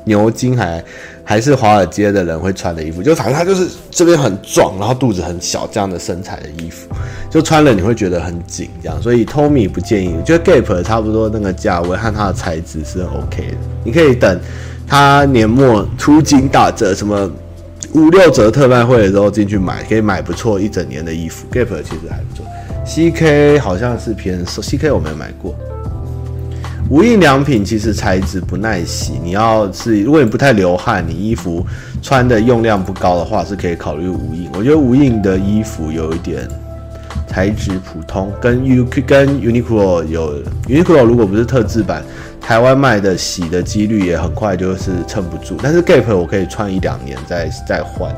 牛津还还是华尔街的人会穿的衣服，就反正它就是这边很壮，然后肚子很小这样的身材的衣服，就穿了你会觉得很紧这样，所以 Tommy 不建议，我觉得 Gap 差不多那个价位和它的材质是 OK 的，你可以等它年末出金打折什么。五六折特卖会的时候进去买，可以买不错一整年的衣服。Gap 其实还不错，CK 好像是偏瘦，CK 我没有买过。无印良品其实材质不耐洗，你要是如果你不太流汗，你衣服穿的用量不高的话，是可以考虑无印。我觉得无印的衣服有一点材质普通，跟 U 跟 Uniqlo 有 Uniqlo 如果不是特制版。台湾卖的洗的几率也很快，就是撑不住。但是 Gap 我可以穿一两年再再换。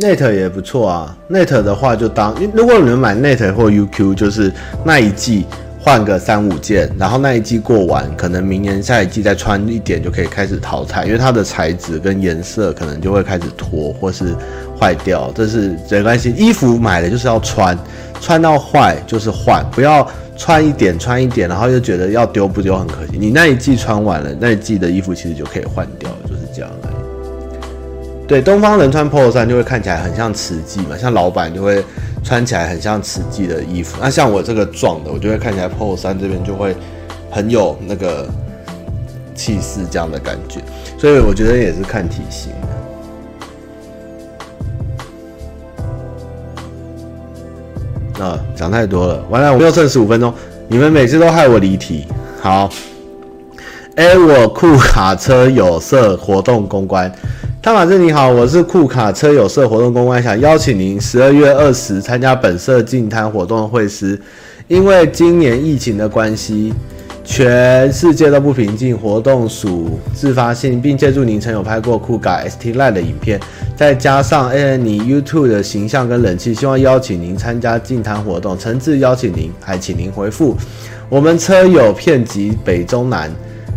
Net 也不错啊，Net 的话就当，如果你们买 Net 或 UQ，就是那一季。换个三五件，然后那一季过完，可能明年下一季再穿一点就可以开始淘汰，因为它的材质跟颜色可能就会开始脱或是坏掉，这是没关系。衣服买了就是要穿，穿到坏就是换，不要穿一点穿一点，然后又觉得要丢不丢很可惜。你那一季穿完了，那一季的衣服其实就可以换掉了，就是这样。对，东方人穿 Polo 衫就会看起来很像慈济嘛，像老板就会。穿起来很像慈济的衣服，那像我这个壮的，我就会看起来 Polo 衫这边就会很有那个气势这样的感觉，所以我觉得也是看体型。啊，讲太多了，完了，我们又剩十五分钟，你们每次都害我离题。好，哎、欸，我酷卡车有色活动公关。汤马斯你好，我是酷卡车友社活动公关，想邀请您十二月二十参加本社净摊活动的会师。因为今年疫情的关系，全世界都不平静，活动属自发性，并借助您曾有拍过酷卡 ST Line 的影片，再加上哎你 YouTube 的形象跟人气，希望邀请您参加净摊活动，诚挚邀请您，还请您回复。我们车友遍及北中南，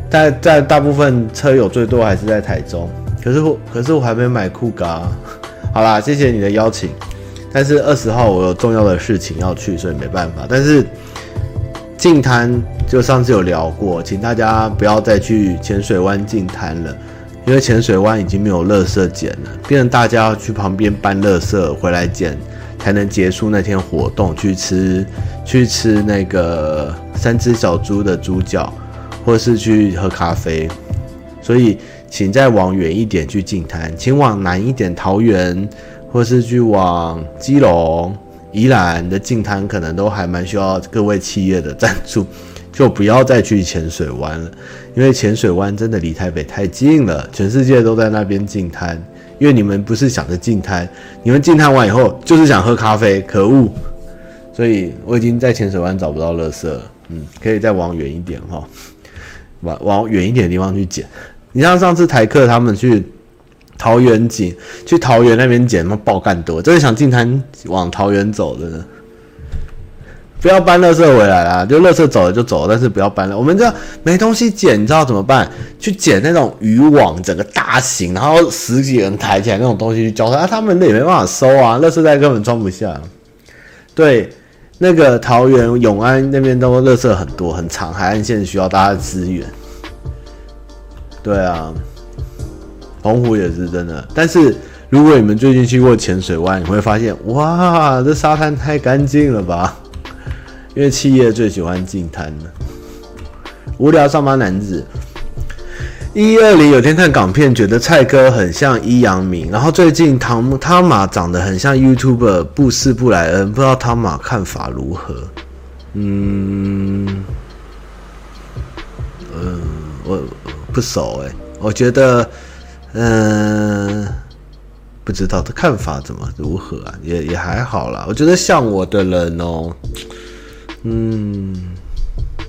但在大部分车友最多还是在台中。可是我，可是我还没买酷咖。好啦，谢谢你的邀请，但是二十号我有重要的事情要去，所以没办法。但是净滩就上次有聊过，请大家不要再去浅水湾净滩了，因为浅水湾已经没有垃圾捡了，变成大家要去旁边搬垃圾回来捡，才能结束那天活动，去吃去吃那个三只小猪的猪脚，或是去喝咖啡，所以。请再往远一点去净滩，请往南一点桃园，或是去往基隆、宜兰的净滩，可能都还蛮需要各位企业的赞助，就不要再去浅水湾了，因为浅水湾真的离台北太近了，全世界都在那边净滩，因为你们不是想着净滩，你们净滩完以后就是想喝咖啡，可恶！所以我已经在浅水湾找不到垃圾了，嗯，可以再往远一点哈，往往远一点的地方去捡。你像上次台客他们去桃园捡，去桃园那边捡，他妈爆干多，真的想进滩往桃园走的呢。不要搬垃圾回来啦，就垃圾走了就走了，但是不要搬了。我们这没东西捡，你知道怎么办？去捡那种渔网，整个大型，然后十几人抬起来那种东西去交他，他们那也没办法收啊，垃圾袋根本装不下。对，那个桃园永安那边都垃圾很多，很长，海岸线需要大家的资源。对啊，澎湖也是真的。但是如果你们最近去过浅水湾，你会发现，哇，这沙滩太干净了吧？因为企业最喜欢净滩了。无聊上班男子，一二零有天看港片，觉得蔡哥很像伊阳明，然后最近汤汤马长得很像 YouTuber 布斯布莱恩，不知道汤马看法如何？嗯，嗯，我。不熟哎、我觉得，嗯、不知道他看法怎么如何啊？也也还好啦。我觉得像我的人哦、嗯，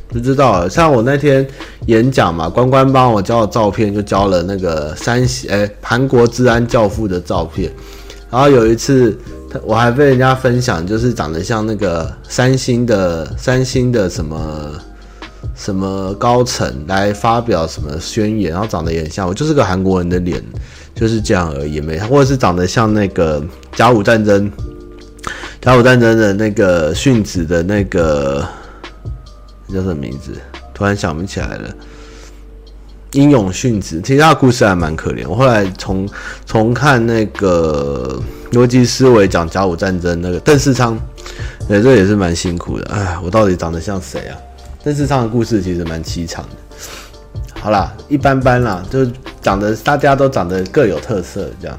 不知道。像我那天演讲嘛，关关帮我交了照片，就交了那个山西哎韩国治安教父的照片。然后有一次，我还被人家分享，就是长得像那个三星的三星的什么。什么高层来发表什么宣言，然后长得也很像我，就是个韩国人的脸，就是这样而已，没，或者是长得像那个甲午战争，甲午战争的那个殉职的那个叫什么名字？突然想不起来了。英勇殉职，其实他的故事还蛮可怜。我后来重重看那个逻辑思维讲甲午战争，那个邓世昌，对，这也是蛮辛苦的。哎，我到底长得像谁啊？邓世昌的故事其实蛮凄惨的。好啦，一般般啦，就长得大家都长得各有特色，这样。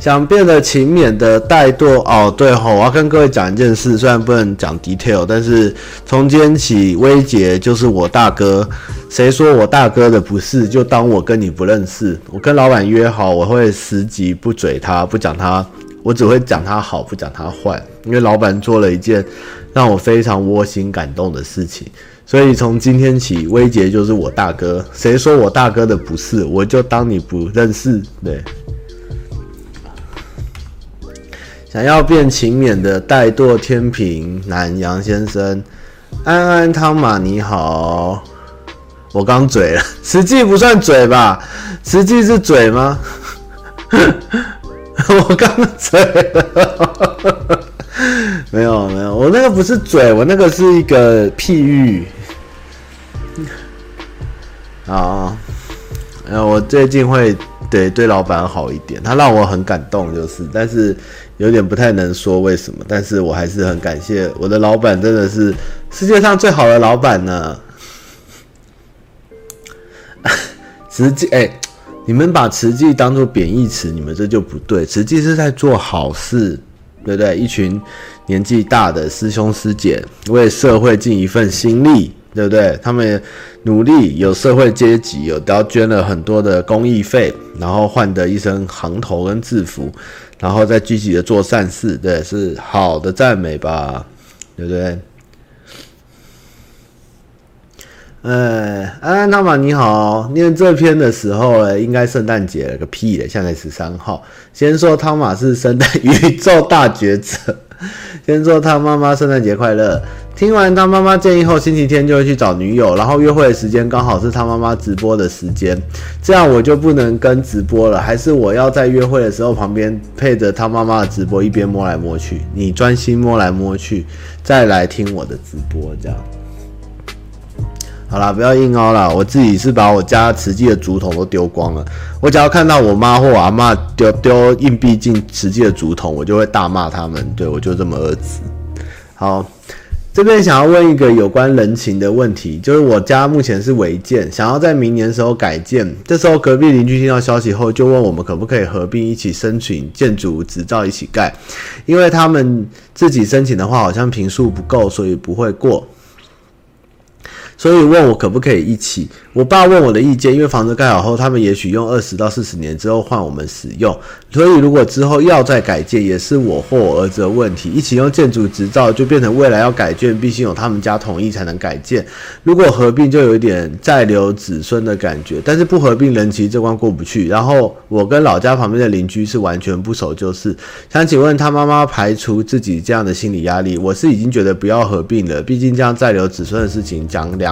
想变得勤勉的怠惰哦，对吼，我要跟各位讲一件事，虽然不能讲 detail，但是从今天起，威杰就是我大哥。谁说我大哥的不是，就当我跟你不认识。我跟老板约好，我会十集不嘴他，不讲他，我只会讲他好，不讲他坏。因为老板做了一件让我非常窝心感动的事情，所以从今天起，威杰就是我大哥。谁说我大哥的不是，我就当你不认识。对。想要变勤勉的怠惰天平男杨先生，安安汤马你好，我刚嘴了，实际不算嘴吧？实际是嘴吗？我刚嘴了，没有没有，我那个不是嘴，我那个是一个譬喻。啊，呃，我最近会对对老板好一点，他让我很感动，就是，但是。有点不太能说为什么，但是我还是很感谢我的老板，真的是世界上最好的老板呢。慈济，哎，你们把慈济当做贬义词，你们这就不对。慈济是在做好事，对不对？一群年纪大的师兄师姐为社会尽一份心力，对不对？他们努力，有社会阶级，有都捐了很多的公益费，然后换得一身行头跟制服。然后再积极的做善事，对，是好的赞美吧，对不对？哎，安安汤玛你好，念这篇的时候呢，应该圣诞节了个屁的，现在十三号。先说汤玛是圣诞宇宙大觉者，先说他妈妈圣诞节快乐。听完他妈妈建议后，星期天就会去找女友，然后约会的时间刚好是他妈妈直播的时间，这样我就不能跟直播了，还是我要在约会的时候旁边配着他妈妈的直播，一边摸来摸去，你专心摸来摸去，再来听我的直播，这样。好啦，不要硬凹啦，我自己是把我家瓷器的竹筒都丢光了，我只要看到我妈或我阿嬷丢丢硬币进瓷器的竹筒，我就会大骂他们，对，我就这么儿子。好。这边想要问一个有关人情的问题，就是我家目前是违建，想要在明年时候改建。这时候隔壁邻居听到消息后，就问我们可不可以合并一起申请建筑执照一起盖，因为他们自己申请的话好像坪数不够，所以不会过。所以问我可不可以一起？我爸问我的意见，因为房子盖好后，他们也许用二十到四十年之后换我们使用。所以如果之后要再改建，也是我或我儿子的问题。一起用建筑执照，就变成未来要改建，必须有他们家同意才能改建。如果合并，就有一点再留子孙的感觉。但是不合并，人其实这关过不去。然后我跟老家旁边的邻居是完全不熟，就是想请问他妈妈排除自己这样的心理压力。我是已经觉得不要合并了，毕竟这样再留子孙的事情讲两。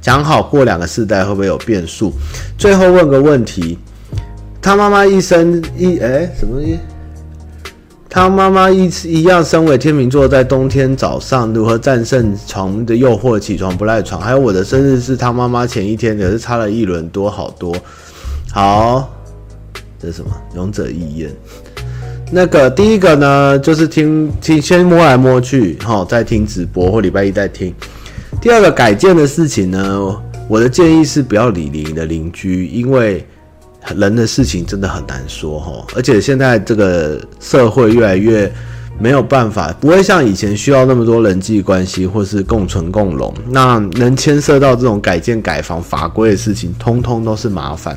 讲好过两个世代会不会有变数？最后问个问题：他妈妈一生一哎、什么东西？他妈妈一一样身为天秤座，在冬天早上如何战胜床的诱惑，起床不赖床？还有我的生日是他妈妈前一天，可是差了一轮多好多。好，这是什么？勇者义彦。那个第一个呢，就是听听先摸来摸去，好，再听直播或礼拜一再听。第二个改建的事情呢，我的建议是不要理你的邻居，因为人的事情真的很难说齁。而且现在这个社会越来越没有办法，不会像以前需要那么多人际关系或是共存共荣。那能牵涉到这种改建改房法规的事情，通通都是麻烦。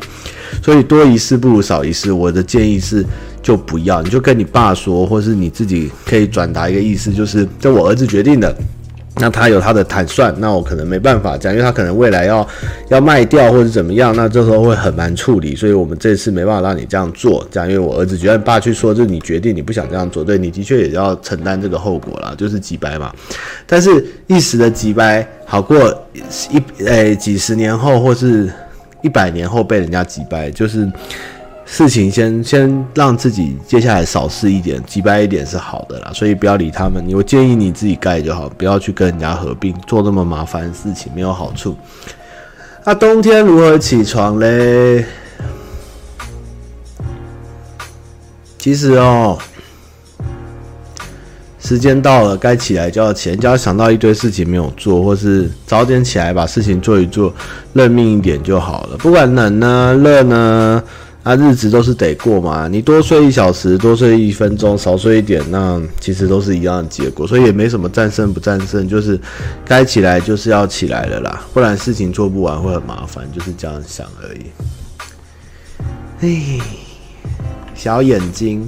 所以多一事不如少一事。我的建议是，就不要，你就跟你爸说，或是你自己可以转达一个意思，就是这我儿子决定的。那他有他的盘算，那我可能没办法讲，因为他可能未来要要卖掉或者怎么样，那这时候会很难处理，所以我们这次没办法让你这样做，这样，因为我儿子觉得爸去说，就是你决定你不想这样做，对，你的确也要承担这个后果啦，就是机掰嘛。但是一时的机掰好过一诶、几十年后或是一百年后被人家机掰，就是。事情先先让自己接下来少事一点，机掰一点是好的啦，所以不要理他们。我建议你自己盖就好，不要去跟人家合并，做那么麻烦的事情没有好处。那、冬天如何起床嘞？其实哦，时间到了，该起来就要起来，只要想到一堆事情没有做，或是早点起来把事情做一做，认命一点就好了。不管冷呢，热呢。那、日子都是得过嘛，你多睡一小时，多睡一分钟，少睡一点，那其实都是一样的结果，所以也没什么战胜不战胜，就是该起来就是要起来了啦，不然事情做不完会很麻烦，就是这样想而已。嘿，小眼睛，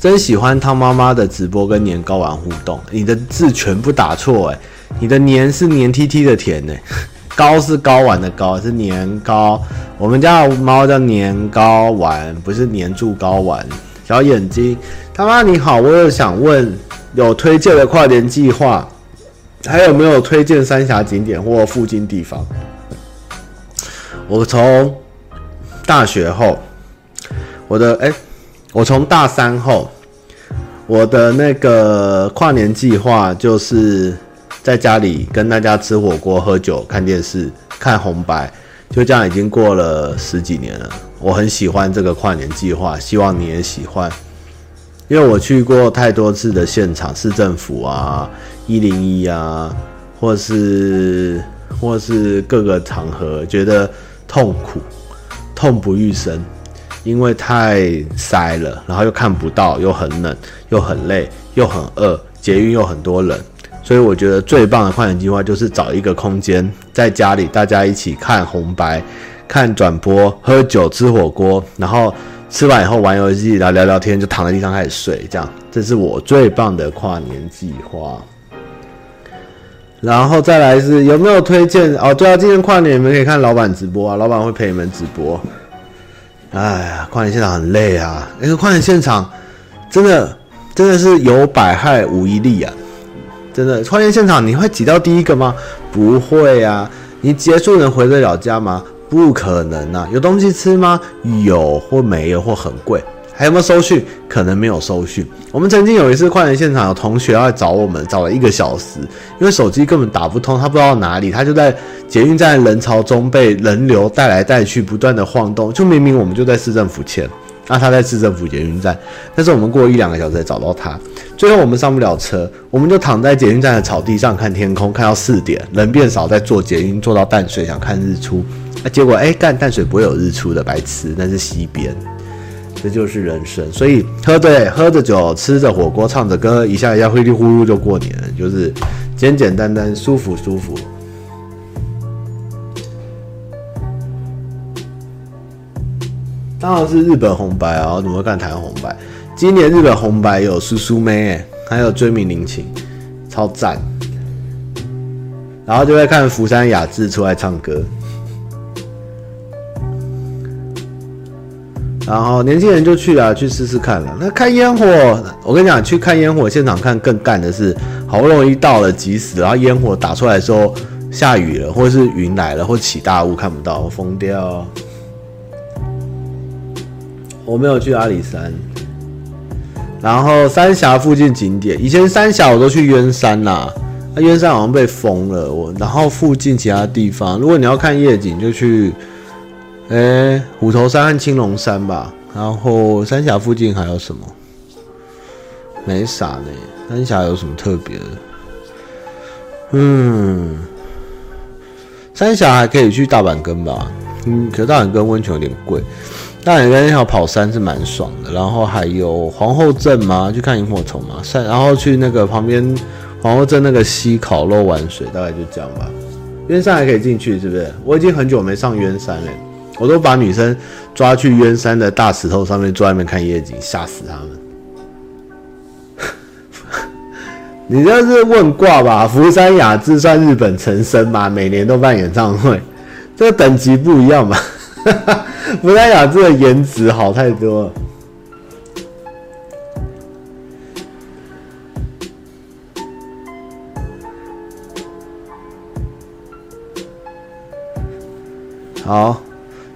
真喜欢汤妈妈的直播跟年糕玩互动，你的字全部打错哎，你的年是黏 T T 的甜哎。糕是睾丸的睾，是年糕。我们家的猫叫年糕丸，不是年住睾丸。小眼睛，他妈你好，我有想问，有推荐的跨年计划，还有没有推荐三峡景点或附近地方？我从大学后，我的哎、我从大三后，我的那个跨年计划就是。在家里跟大家吃火锅、喝酒、看电视、看红白，就这样已经过了十几年了。我很喜欢这个跨年计划，希望你也喜欢。因为我去过太多次的现场，市政府啊、一零一啊，或是或是各个场合，觉得痛苦、痛不欲生，因为太塞了，然后又看不到，又很冷，又很累，又很饿，捷运又很多人。所以我觉得最棒的跨年计划就是找一个空间，在家里大家一起看红白、看转播、喝酒、吃火锅，然后吃完以后玩游戏，然后聊聊天，就躺在地上开始睡，这样，这是我最棒的跨年计划。然后再来是有没有推荐？哦，对啊，今天跨年你们可以看老板直播啊，老板会陪你们直播。哎呀，跨年现场很累啊，那个跨年现场真的真的是有百害无一利啊。真的，跨年现场你会挤到第一个吗？不会啊。你结束能回得了家吗？不可能啊。有东西吃吗？有或没有或很贵。还有没有收讯？可能没有收讯。我们曾经有一次跨年现场，有同学要找我们，找了一个小时，因为手机根本打不通，他不知道哪里，他就在捷运站人潮中被人流带来带去，不断的晃动。就明明我们就在市政府前。那、他在市政府捷运站，但是我们过一两个小时才找到他。最后我们上不了车，我们就躺在捷运站的草地上看天空，看到四点，人变少，在坐捷运坐到淡水想看日出。啊，结果哎，干、欸、淡水不会有日出的，白痴，那是西边。这就是人生，所以喝对，喝着酒，吃着火锅，唱着歌，一下一下灰里呼噜就过年了，就是简简单单，舒服舒服。当然是日本红白啊！我怎么会看台湾红白？今年日本红白有苏苏妹，还有追名林檎，超赞。然后就会看福山雅治出来唱歌。然后年轻人就去啊，去试试看了。那看烟火，我跟你讲，去看烟火现场看更干的是，好不容易到了即时，然后烟火打出来的时候下雨了，或是云来了，或起大雾看不到，疯掉。我没有去阿里山，然后三峡附近景点，以前三峡我都去鸢山啦，那鸢山好像被封了。我然后附近其他地方，如果你要看夜景，就去，诶虎头山和青龙山吧。然后三峡附近还有什么？没啥呢。三峡有什么特别的？嗯，三峡还可以去大板根吧。嗯，可是大板根温泉有点贵。大板根那条跑山是蛮爽的，然后还有皇后镇嘛，去看萤火虫嘛，然后去那个旁边皇后镇那个溪烤肉玩水，大概就这样吧。鸢山还可以进去，是不是？我已经很久没上鸢山了，我都把女生抓去鸢山的大石头上面坐外面看夜景，吓死他们。你这是问卦吧？福山雅治算日本成生吗？每年都办演唱会，这个等级不一样嘛。福山雅致的颜值好太多。好，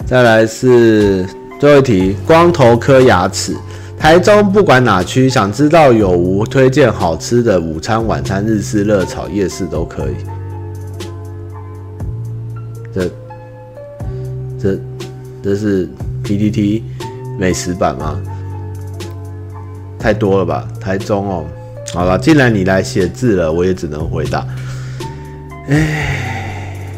再来是最后一题：光头磕牙齿。台中不管哪区，想知道有无推荐好吃的午餐、晚餐、日式热炒、夜市都可以。这是 PTT 美食版吗？太多了吧？台中哦，好了，既然你来写字了，我也只能回答。哎，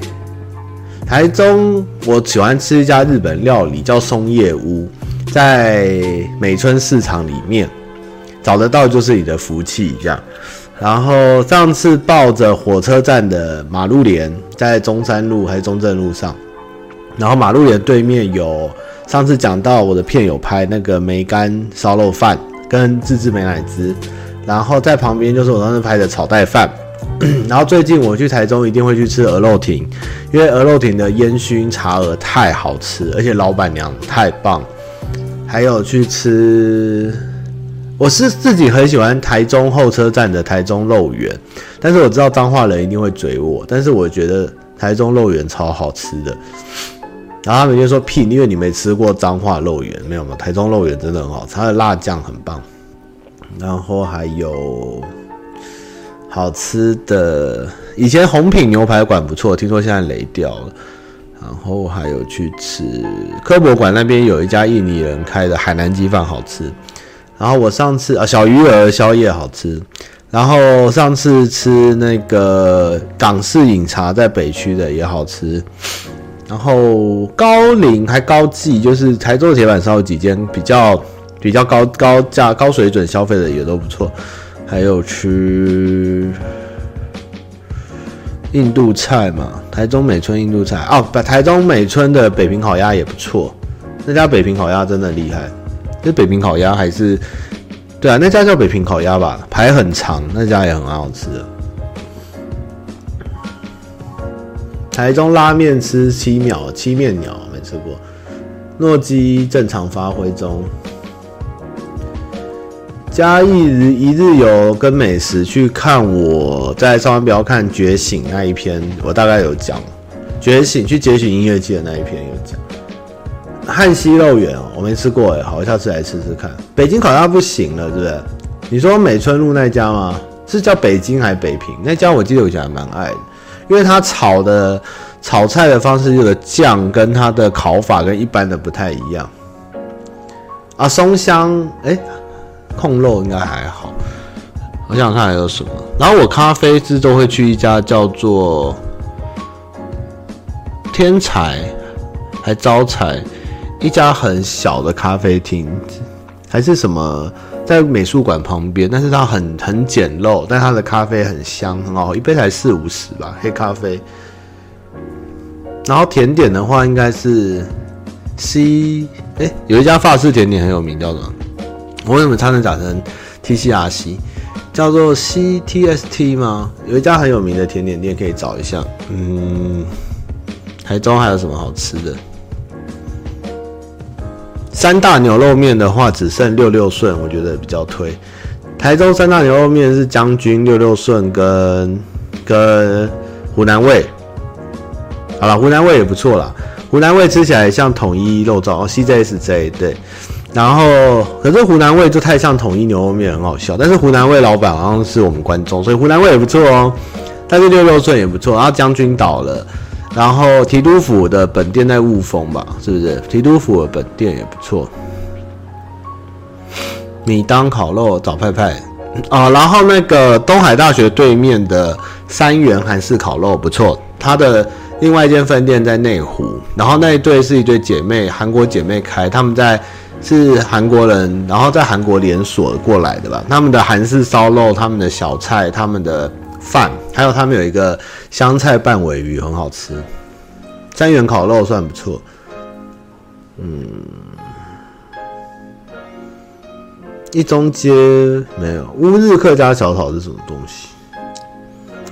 台中我喜欢吃一家日本料理，叫松叶屋。在美村市场里面找得到就是你的福气，这样。然后上次抱着火车站的马路连，在中山路还是中正路上，然后马路连对面有上次讲到我的片有拍那个梅干烧肉饭跟自制美乃滋，然后在旁边就是我当时拍的炒带饭。然后最近我去台中一定会去吃鹅肉亭，因为鹅肉亭的烟熏茶鹅太好吃，而且老板娘太棒。还有去吃，我是自己很喜欢台中后车站的台中肉圆，但是我知道彰化人一定会追我，但是我觉得台中肉圆超好吃的。然后他们就说屁，因为你没吃过彰化肉圆，没有吗？台中肉圆真的很好吃，它的辣酱很棒。然后还有好吃的，以前红品牛排馆不错，听说现在雷掉了。然后还有去吃科博馆那边有一家印尼人开的海南鸡饭好吃。然后我上次啊小鱼儿宵夜好吃。然后上次吃那个港式饮茶在北区的也好吃。然后高陵还高记就是台中的铁板烧有几间比较比较高高价高水准消费的也都不错。还有吃。印度菜嘛，台中美村印度菜哦，不，台中美村的北平烤鸭也不错，那家北平烤鸭真的厉害。这北平烤鸭还是，对啊，那家叫北平烤鸭吧，排很长，那家也很好吃的。台中拉面吃七秒七面鸟没吃过，诺基正常发挥中。嘉义日一日游跟美食去看，我在上班不要看觉醒那一篇，我大概有讲觉醒去觉醒音乐季的那一篇有讲。汉西肉圆，我没吃过哎，好，下次来吃吃看。北京烤鸭不行了，对不对？你说美村路那家吗？是叫北京还是北平？那家我记得我以前还蛮爱的，因为它炒的炒菜的方式，有个酱跟它的烤法跟一般的不太一样。啊，松香哎。控肉应该还好，我想想看还有什么。然后我咖啡是都会去一家叫做天才还招财，一家很小的咖啡厅，还是什么在美术馆旁边，但是它很很简陋，但它的咖啡很香，很好，一杯才四五十吧，黑咖啡。然后甜点的话，应该是 C 哎、有一家法式甜点很有名，叫什么？我为什么差点讲成 T C R C，叫做 C T S T 吗？有一家很有名的甜点店可以找一下。嗯，台中还有什么好吃的？三大牛肉面的话，只剩六六顺，我觉得比较推。台中三大牛肉面是将军、六六顺跟跟湖南味。好了，湖南味也不错啦。湖南味吃起来像统一肉燥哦，C J S J 对。然后，可是湖南味就太像统一牛肉面，很好笑。但是湖南味老板好像是我们观众，所以湖南味也不错哦。但是六六顺也不错。然后将军倒了，然后提督府的本店在雾峰吧，是不是？提督府的本店也不错。米当烤肉找派派啊，然后那个东海大学对面的三元韩式烤肉不错，它的另外一间分店在内湖。然后那一对是一对姐妹，韩国姐妹开，他们在。是韩国人，然后在韩国连锁过来的吧？他们的韩式烧肉、他们的小菜、他们的饭，还有他们有一个香菜拌尾鱼，很好吃。三元烤肉算不错。嗯，一中街没有。乌日客家小炒是什么东西？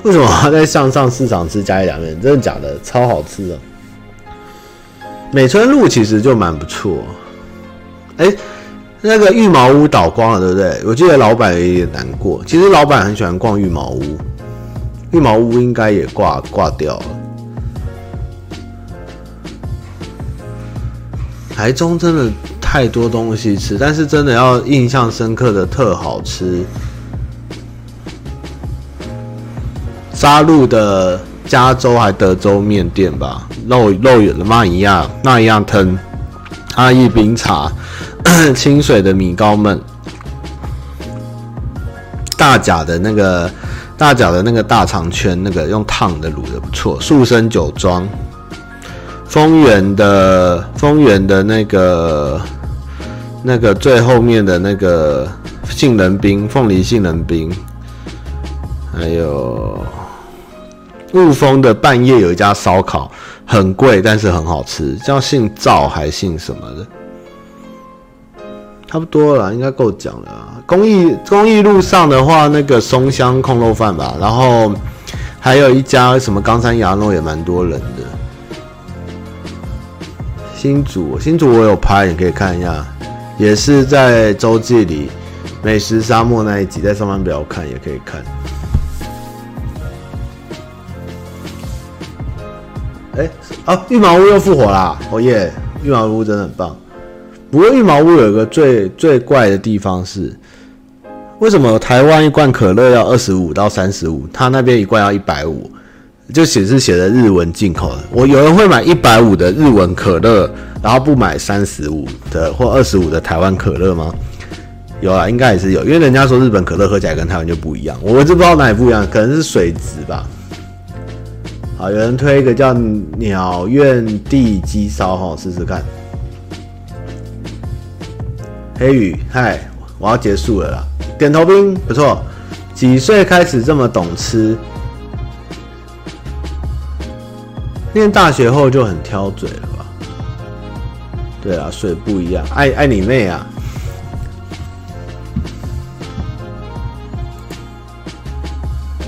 为什么要在向上市场吃嘉义凉面？真的假的？超好吃的！美村路其实就蛮不错。哎、那个玉毛屋倒光了，对不对？我记得老板有点难过。其实老板很喜欢逛玉毛屋，玉毛屋应该也挂挂掉了。台中真的太多东西吃，但是真的要印象深刻的特好吃。沙鹿的加州还德州面店吧，肉肉圆的嘛一样，那一样疼。阿义冰茶，清水的米糕焖，大甲的那个大脚的那个大肠圈，那个用烫的卤的不错。树生酒庄。丰原的丰原的那个那个最后面的那个杏仁冰，凤梨杏仁冰，还有雾峰的半夜有一家烧烤，很贵，但是很好吃，叫姓赵还姓什么的，差不多了，应该够讲了。公益公益路上的话，那个松香控肉饭吧，然后还有一家什么冈山鸭肉也蛮多人的。新竹，新竹我有拍，你可以看一下，也是在周记里美食沙漠那一集，在上班表看也可以看。哎、啊，玉毛屋又复活啦！哦耶，玉毛屋真的很棒。不过玉毛屋有一个最最怪的地方是，为什么台湾一罐可乐要二十五到三十五，他那边一罐要一百五？就显示写的日文进口的，我有人会买一百五的日文可乐，然后不买三十五的或二十五的台湾可乐吗？有啊，应该也是有，因为人家说日本可乐喝起来跟台湾就不一样，我就不知道哪里不一样，可能是水质吧。好，有人推一个叫鸟苑地鸡烧哈，试试看。黑羽，嗨，我要结束了啦，点头兵不错，几岁开始这么懂吃？念大学后就很挑嘴了吧？对啊，水不一样，爱爱你妹啊！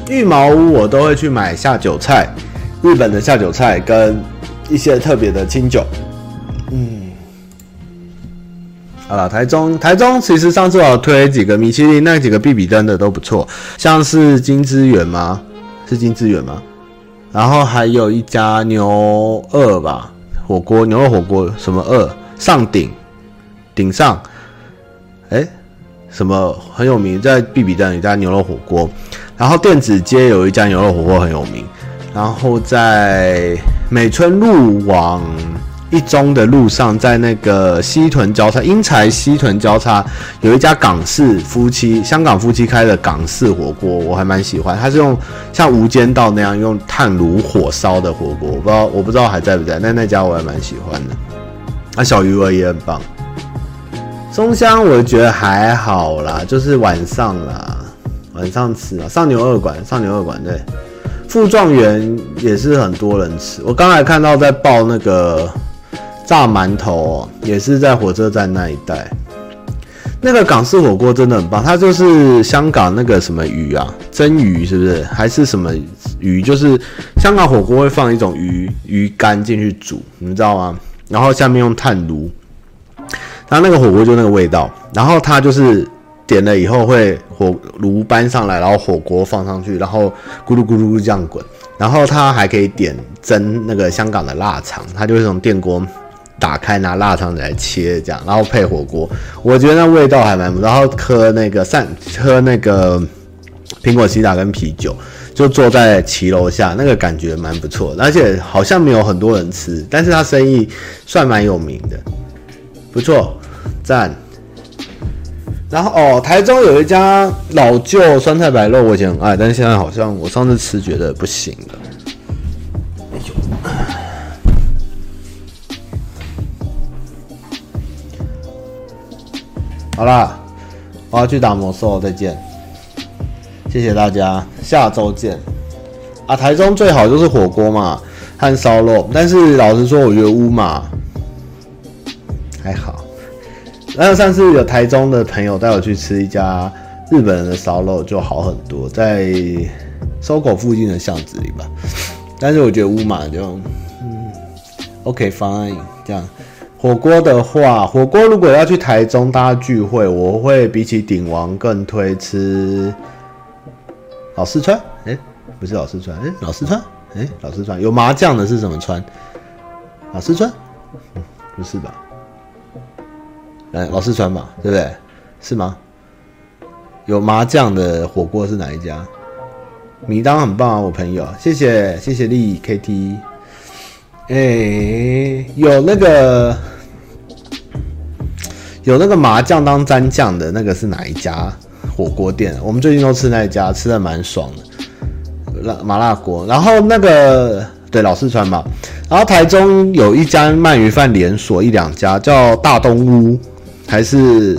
玉毛屋我都会去买下酒菜，日本的下酒菜跟一些特别的清酒。嗯，好了，台中台中其实上次我推几个米其林那几个必比登的都不错，像是金之源吗？是金之源吗？然后还有一家牛二吧，火锅牛肉火锅什么二上顶顶上，哎，什么很有名，在必比登有一家牛肉火锅，然后电子街有一家牛肉火锅很有名，然后在美村路往。一中的路上，在那个西屯交叉，英才西屯交叉有一家港式夫妻，香港夫妻开的港式火锅，我还蛮喜欢。它是用像无间道那样用炭炉火烧的火锅，我不知道我不知道还在不在，但那家我还蛮喜欢的。啊，小鱼儿也很棒。松香我觉得还好啦，就是晚上啦，晚上吃啊。上牛二馆，上牛二馆对。副状元也是很多人吃，我刚才看到在报那个。炸馒头，也是在火车站那一带。那个港式火锅真的很棒，它就是香港那个什么鱼啊，蒸鱼是不是？还是什么鱼？就是香港火锅会放一种鱼鱼干进去煮，你知道吗？然后下面用炭炉，它那个火锅就那个味道。然后它就是点了以后会火炉搬上来，然后火锅放上去，然后咕噜咕噜这样滚。然后它还可以点蒸那个香港的腊肠，它就是从电锅。打开拿腊肠来切，这样，然后配火锅，我觉得那味道还蛮不错。然后喝那个散，喝那个苹果西打跟啤酒，就坐在骑楼下，那个感觉蛮不错。而且好像没有很多人吃，但是他生意算蛮有名的，不错，赞。然后哦，台中有一家老旧酸菜白肉，我以前很爱，但是现在好像我上次吃觉得不行了。好啦，我要去打魔兽，再见，谢谢大家，下周见。啊，台中最好就是火锅嘛，和烧肉。但是老实说，我觉得乌马还好，然后上次有台中的朋友带我去吃一家日本人的烧肉，就好很多，在收口附近的巷子里吧。但是我觉得乌马就，嗯，OK fine，这样。火锅的话，火锅如果要去台中大家聚会，我会比起鼎王更推吃。老四川。哎、不是老四川，哎、老四川，哎、老四川？有麻酱的是什么川？老四川、不是吧？哎，老四川吧，对不对？是吗？有麻酱的火锅是哪一家？米当很棒啊，我朋友，谢谢谢谢丽 KT。哎、有那个有那个麻酱当蘸酱的那个是哪一家火锅店？我们最近都吃那一家，吃的蛮爽的，辣麻辣锅。然后那个对老四川嘛，然后台中有一家鳗鱼饭连锁一两家，叫大东屋还是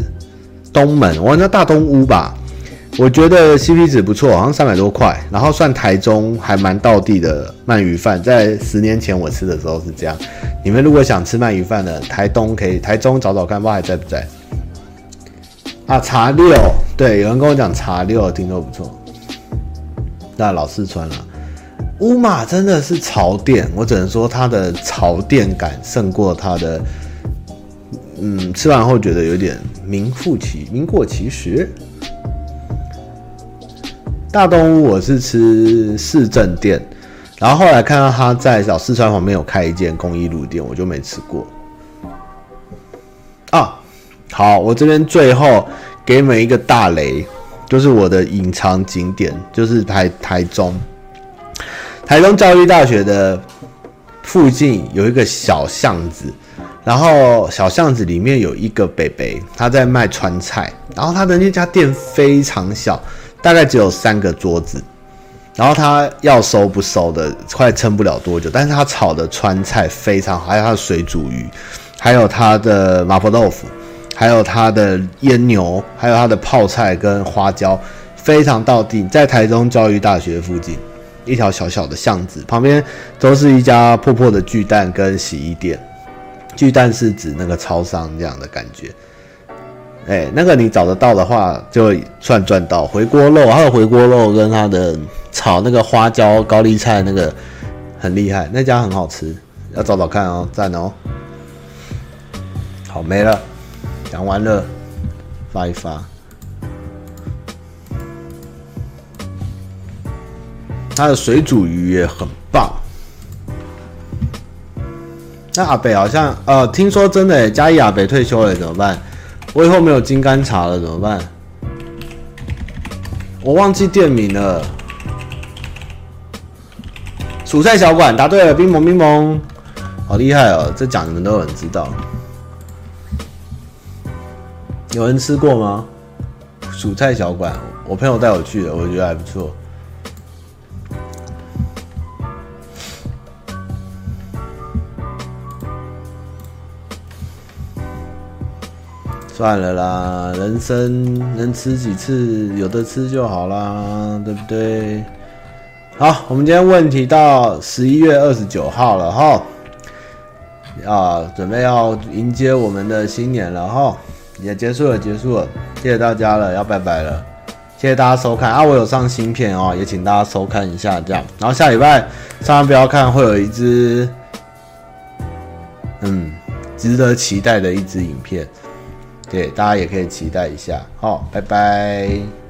东门？我那大东屋吧。我觉得 CP 值不错，好像三百多块，然后算台中还蛮道地的鳗鱼饭，在十年前我吃的时候是这样。你们如果想吃鳗鱼饭的，台东可以台中找找看，不知道还在不在？啊，茶六，对，有人跟我讲茶六听说不错。那老四川了，乌马真的是潮店，我只能说它的潮店感胜过它的，嗯，吃完后觉得有点名副其名过其实。大东屋我是吃市政店，然后后来看到他在小四川旁边有开一间公益路店，我就没吃过。啊，好，我这边最后给你们一个大雷，就是我的隐藏景点，就是台台中，台中教育大学的附近有一个小巷子，然后小巷子里面有一个北北，他在卖川菜，然后他的那家店非常小。大概只有三个桌子，然后他要收不收的，快撑不了多久。但是他炒的川菜非常好，还有他的水煮鱼，还有他的麻婆豆腐，还有他的腌牛，还有他的泡菜跟花椒，非常到地。在台中教育大学附近一条小小的巷子旁边，都是一家破破的巨蛋跟洗衣店。巨蛋是指那个超商这样的感觉。哎、那个你找得到的话，就算赚到。回锅肉，还有回锅肉跟它的炒那个花椒高丽菜那个很厉害，那家很好吃，要找找看哦，赞哦。好，没了，讲完了，发一发。它的水煮鱼也很棒。那阿北好像，呃，听说真的，嘉义阿北退休了，怎么办？我以后没有金柑茶了，怎么办？我忘记店名了。薯菜小馆答对了，冰檬冰檬，好厉害哦！这讲你们都有人知道。有人吃过吗？薯菜小馆，我朋友带我去的，我觉得还不错。算了啦，人生能吃几次，有的吃就好啦，对不对？好，我们今天问题到十一月二十九号了哈，啊，准备要迎接我们的新年了哈，也结束了，结束了，谢谢大家了，要拜拜了，谢谢大家收看。啊，我有上新片哦，也请大家收看一下这样，然后下礼拜千万不要看，会有一支，嗯，值得期待的一支影片。对，大家也可以期待一下。好，拜拜。